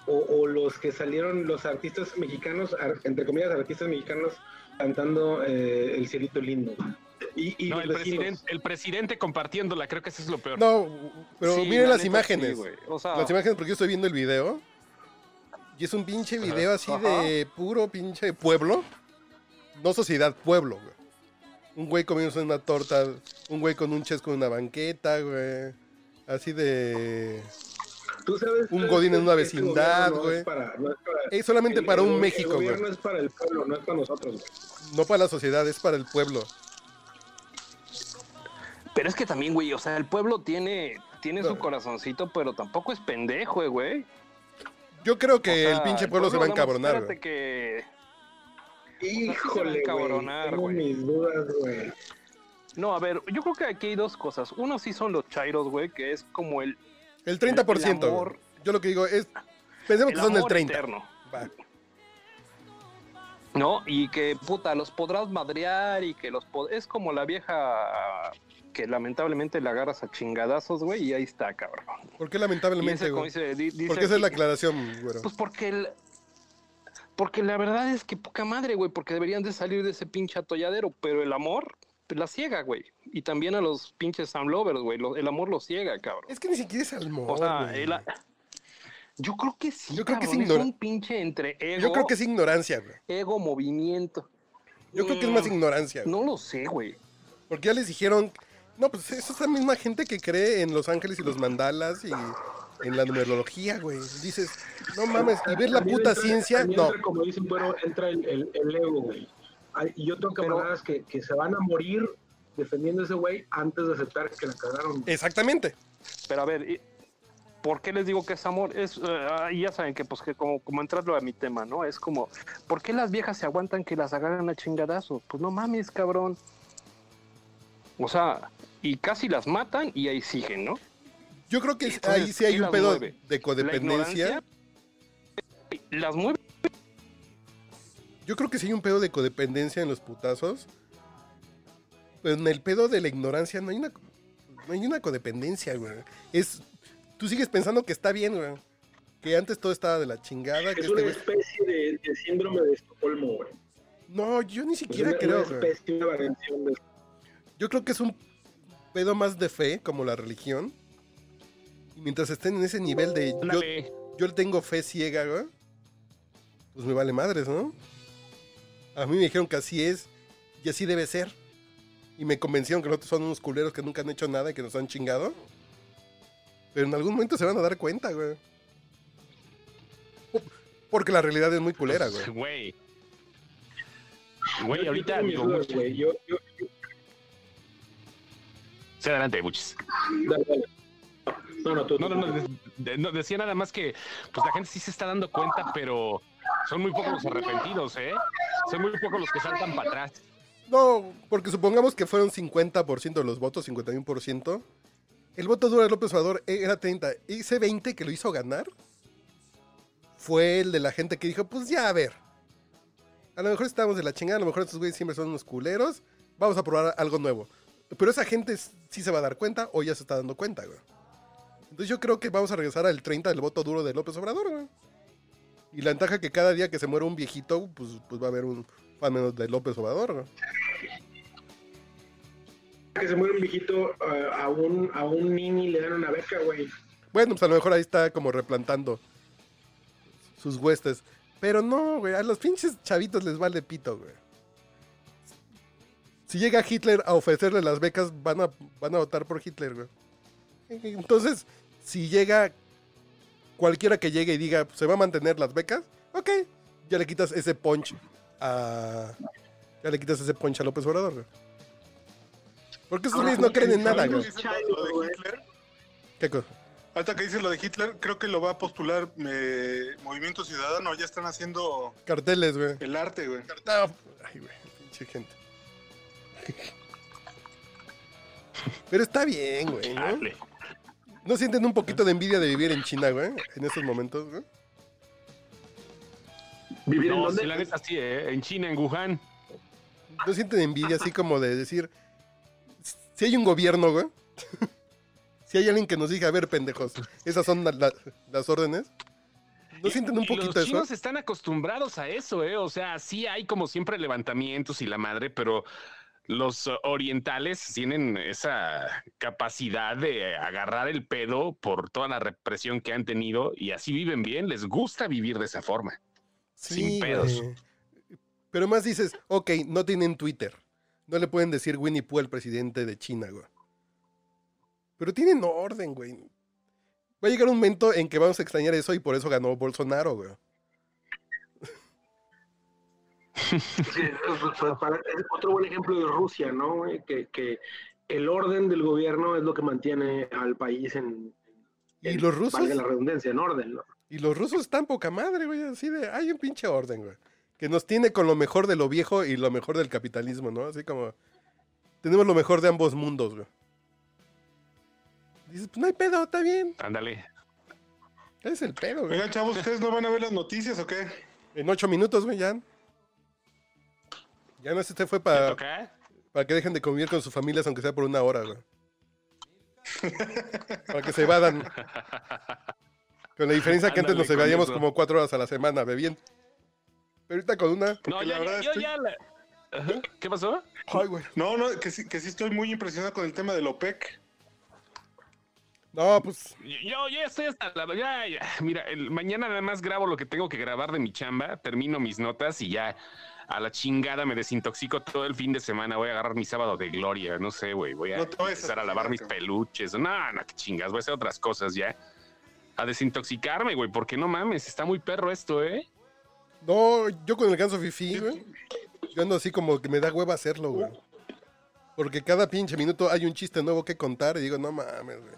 O, o los que salieron, los artistas mexicanos, ar- entre comillas, artistas mexicanos, cantando eh, El cielito lindo? Y, y No, el presidente, el presidente compartiéndola, creo que eso es lo peor. No, pero Sí, miren la las imágenes. sí, güey. O sea, las imágenes porque yo estoy viendo el video. Y es un pinche video así de puro pinche pueblo. No sociedad, pueblo, güey. Un güey comiéndose una torta, un güey con un chesco en una banqueta, güey. Así de... Tú sabes un godín en una este vecindad, gobierno no güey. es para- no es para- Es solamente el- para un México, El güey. gobierno es para el pueblo, no es para nosotros, güey. No para la sociedad, es para el pueblo. Pero es que también, güey, o sea, el pueblo tiene, tiene su corazoncito, pero tampoco es pendejo, güey. Yo creo que O sea, el pinche pueblo se va a encabronar, espérate güey. que... Híjole, encabronar, Tengo güey. mis dudas, güey. No, a ver, yo creo que aquí hay dos cosas. Uno sí son los chairos, güey, que es como el, El 30%. el amor- Yo lo que digo es... Pensemos el que son el amor 30. eterno. Va. ¿no? Y que, puta, los podrás madrear y que los pod- Es como la vieja que lamentablemente la agarras a chingadazos, güey, y ahí está, cabrón. ¿Por qué lamentablemente, güey? Porque esa es la aclaración, güey. Pues porque el... Porque la verdad es que poca madre, güey, porque deberían de salir de ese pinche atolladero, pero el amor pues, la ciega, güey. Y también a los pinches Sam Lovers, güey, el amor los ciega, cabrón. Es que ni siquiera es amor, O sea, yo creo que sí, Yo creo que es ignora- un pinche entre ego, Yo creo que es ignorancia, güey. ego, movimiento. Yo creo que es más Mm, ignorancia. güey. No lo sé, güey. Porque ya les dijeron... No, pues esa es la misma gente que cree en los ángeles y los mandalas y en la numerología, güey. Dices, no mames, y ver la puta entra- ciencia, no. entra, como dicen, pero entra el, el, el ego, güey. Y yo tengo camaradas que, que se van a morir defendiendo a ese güey antes de aceptar que la cagaron. Exactamente. Pero a ver, ¿Por qué les digo que es amor? Es, ahí ya saben que, pues, que como, como entrarlo a mi tema, ¿no? Es como, ¿por qué las viejas se aguantan que las agarren a chingadazo? Pues no mames, cabrón. O sea, y casi las matan y ahí siguen, ¿no? Yo creo que Entonces, ahí sí hay ¿quién un pedo mueve? de codependencia. las mueve. Yo creo que sí hay un pedo de codependencia en los putazos. Pero en el pedo de la ignorancia no hay una, no hay una codependencia, güey. Es, tú sigues pensando que está bien, güey. Que antes todo estaba de la chingada. Que Es este una güey- especie de, de síndrome de Estocolmo, güey. No, yo ni siquiera una, creo, una güey. especie, una variación de... Yo creo que es un pedo más de fe, como la religión. Y mientras estén en ese nivel de yo, yo le tengo fe ciega, güey, pues me vale madres, ¿no? A mí me dijeron que así es y así debe ser. Y me convencieron que los otros son unos culeros que nunca han hecho nada y que nos han chingado. Pero en algún momento se van a dar cuenta, güey. Porque la realidad es muy culera, güey. Güey. Ahorita. Yo, yo, yo- Sí, adelante, Buchis. dale, dale. No, no, tú. No, no, no, de- de- no, decía nada más que pues la gente sí se está dando cuenta, pero son muy pocos los arrepentidos, ¿eh? Son muy pocos los que saltan para atrás. No, porque supongamos que fueron 50% de los votos, 51%. El voto duro de López Obrador era 30. Ese 20 que lo hizo ganar fue el de la gente que dijo, pues ya, a ver. A lo mejor estamos de la chingada, a lo mejor estos güeyes siempre son unos culeros. Vamos a probar algo nuevo. Pero esa gente sí se va a dar cuenta o ya se está dando cuenta, güey. Entonces yo creo que vamos a regresar al 30 del voto duro de López Obrador, güey. Y la ventaja que cada día que se muere un viejito, pues, pues va a haber un fan menos de López Obrador, güey. Que se muere un viejito eh, a, un, a un nini le dan una beca, güey. Bueno, pues a lo mejor ahí está como replantando sus huestes. Pero no, güey, a los pinches chavitos les vale pito, güey. Si llega Hitler a ofrecerle las becas, van a, van a votar por Hitler, güey. Entonces, si llega cualquiera que llegue y diga, se va a mantener las becas, ok, ya le quitas ese punch a... Ya le quitas ese punch a López Obrador, güey. Porque esos güeyes no creen en nada, güey. Dices lo- lo de Hitler, ¿Qué cosa? Ahorita que dices lo de Hitler, creo que lo va a postular eh, Movimiento Ciudadano. Ya están haciendo Carteles, güey. el arte, güey. No, ay, güey, pinche gente. Pero está bien, güey, ¿no? Dale. ¿No sienten un poquito de envidia de vivir en China, güey? En estos momentos, güey. ¿Vivir en dónde? sí, la neta sí, ¿eh? En China, en Wuhan. ¿No sienten envidia así como de decir, si hay un gobierno, güey? (laughs) si hay alguien que nos diga, a ver, pendejos, esas son la- la- las órdenes. ¿No sienten un poquito los eso? chinos están acostumbrados a eso, ¿eh? O sea, sí hay como siempre levantamientos y la madre, pero los uh, orientales tienen esa capacidad de agarrar el pedo por toda la represión que han tenido y así viven bien, les gusta vivir de esa forma. sin pedos. Pero más dices, ok, no tienen Twitter. No le pueden decir Winnie Pooh al presidente de China, güey. Pero tienen orden, güey. Va a llegar un momento en que vamos a extrañar eso y por eso ganó Bolsonaro, güey. Sí, pues, para- es otro buen ejemplo de Rusia, ¿no? güey? Que, que el orden del gobierno es lo que mantiene al país en, Y los rusos, valga la redundancia, en orden, ¿no? y los rusos están poca madre, güey. Así de, hay un pinche orden, güey. Que nos tiene con lo mejor de lo viejo y lo mejor del capitalismo, ¿no? Así como, tenemos lo mejor de ambos mundos, güey. Dices, pues no hay pedo, está bien. Ándale. Ese es el pedo, güey. Oigan, chavos, ¿ustedes no van a ver las noticias o qué? En ocho minutos, güey, ya. Ya no sé, este fue ¿Te para, para que dejen de convivir con sus familias, aunque sea por una hora, güey. para que se evadan. Con la diferencia que antes nos evadíamos eso. como cuatro horas a la semana, bebiendo. Pero ahorita con una. No, ya, la verdad yo estoy- ya la-. ¿Qué pasó? Ay, güey. No, no, que sí, que sí estoy muy impresionado con el tema del OPEC. No, pues. Yo ya estoy hasta la. Ya, ya. Mira, el, mañana nada más grabo lo que tengo que grabar de mi chamba, termino mis notas y ya a la chingada me desintoxico todo el fin de semana. Voy a agarrar mi sábado de gloria, no sé, güey. Voy a No empezar a lavar mis peluches. No, no, qué chingas. Voy a hacer otras cosas ya. A desintoxicarme, güey, porque no mames, está muy perro esto, ¿eh? No, yo con el ganso fifi, güey. Yo ando así como que me da hueva hacerlo, güey. Porque cada pinche minuto hay un chiste nuevo que contar y digo, no mames, güey.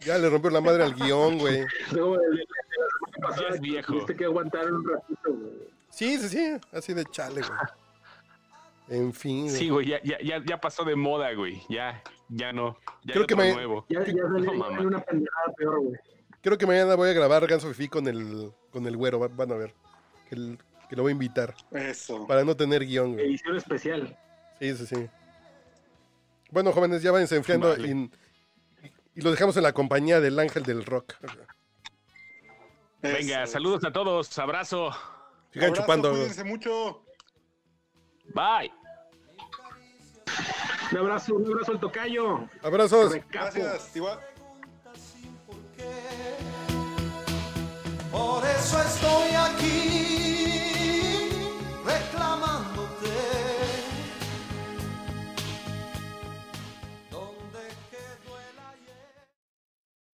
Ya le rompió la madre al guion, güey. Pasada Ya es viejo. Tuviste que aguantar un ratito, güey. Sí, sí, sí. Así de chale, güey. (laughs) En fin. güey. Sí, güey, ya, ya, ya, ya pasó de moda, güey. Ya, ya no. Ya Creo hay que otro me- nuevo. Ya, ya (laughs) salió No, mamá. salió una pendejada peor, güey. Creo que mañana voy a grabar Ganso Fifi con el, con el güero. va- Van a ver. Que, el- que lo voy a invitar. Eso. Para no tener guion, güey. Edición especial. Sí, sí, sí. Bueno, jóvenes, ya váyanse enfriando Vale. y, y lo dejamos en la compañía del ángel del rock. Venga, Eso. saludos a todos. Abrazo. Sigan Abrazo, chupando. Cuídense mucho. Bye. Un abrazo, un abrazo al tocayo. Abrazos. Gracias. Igual. Por eso estoy aquí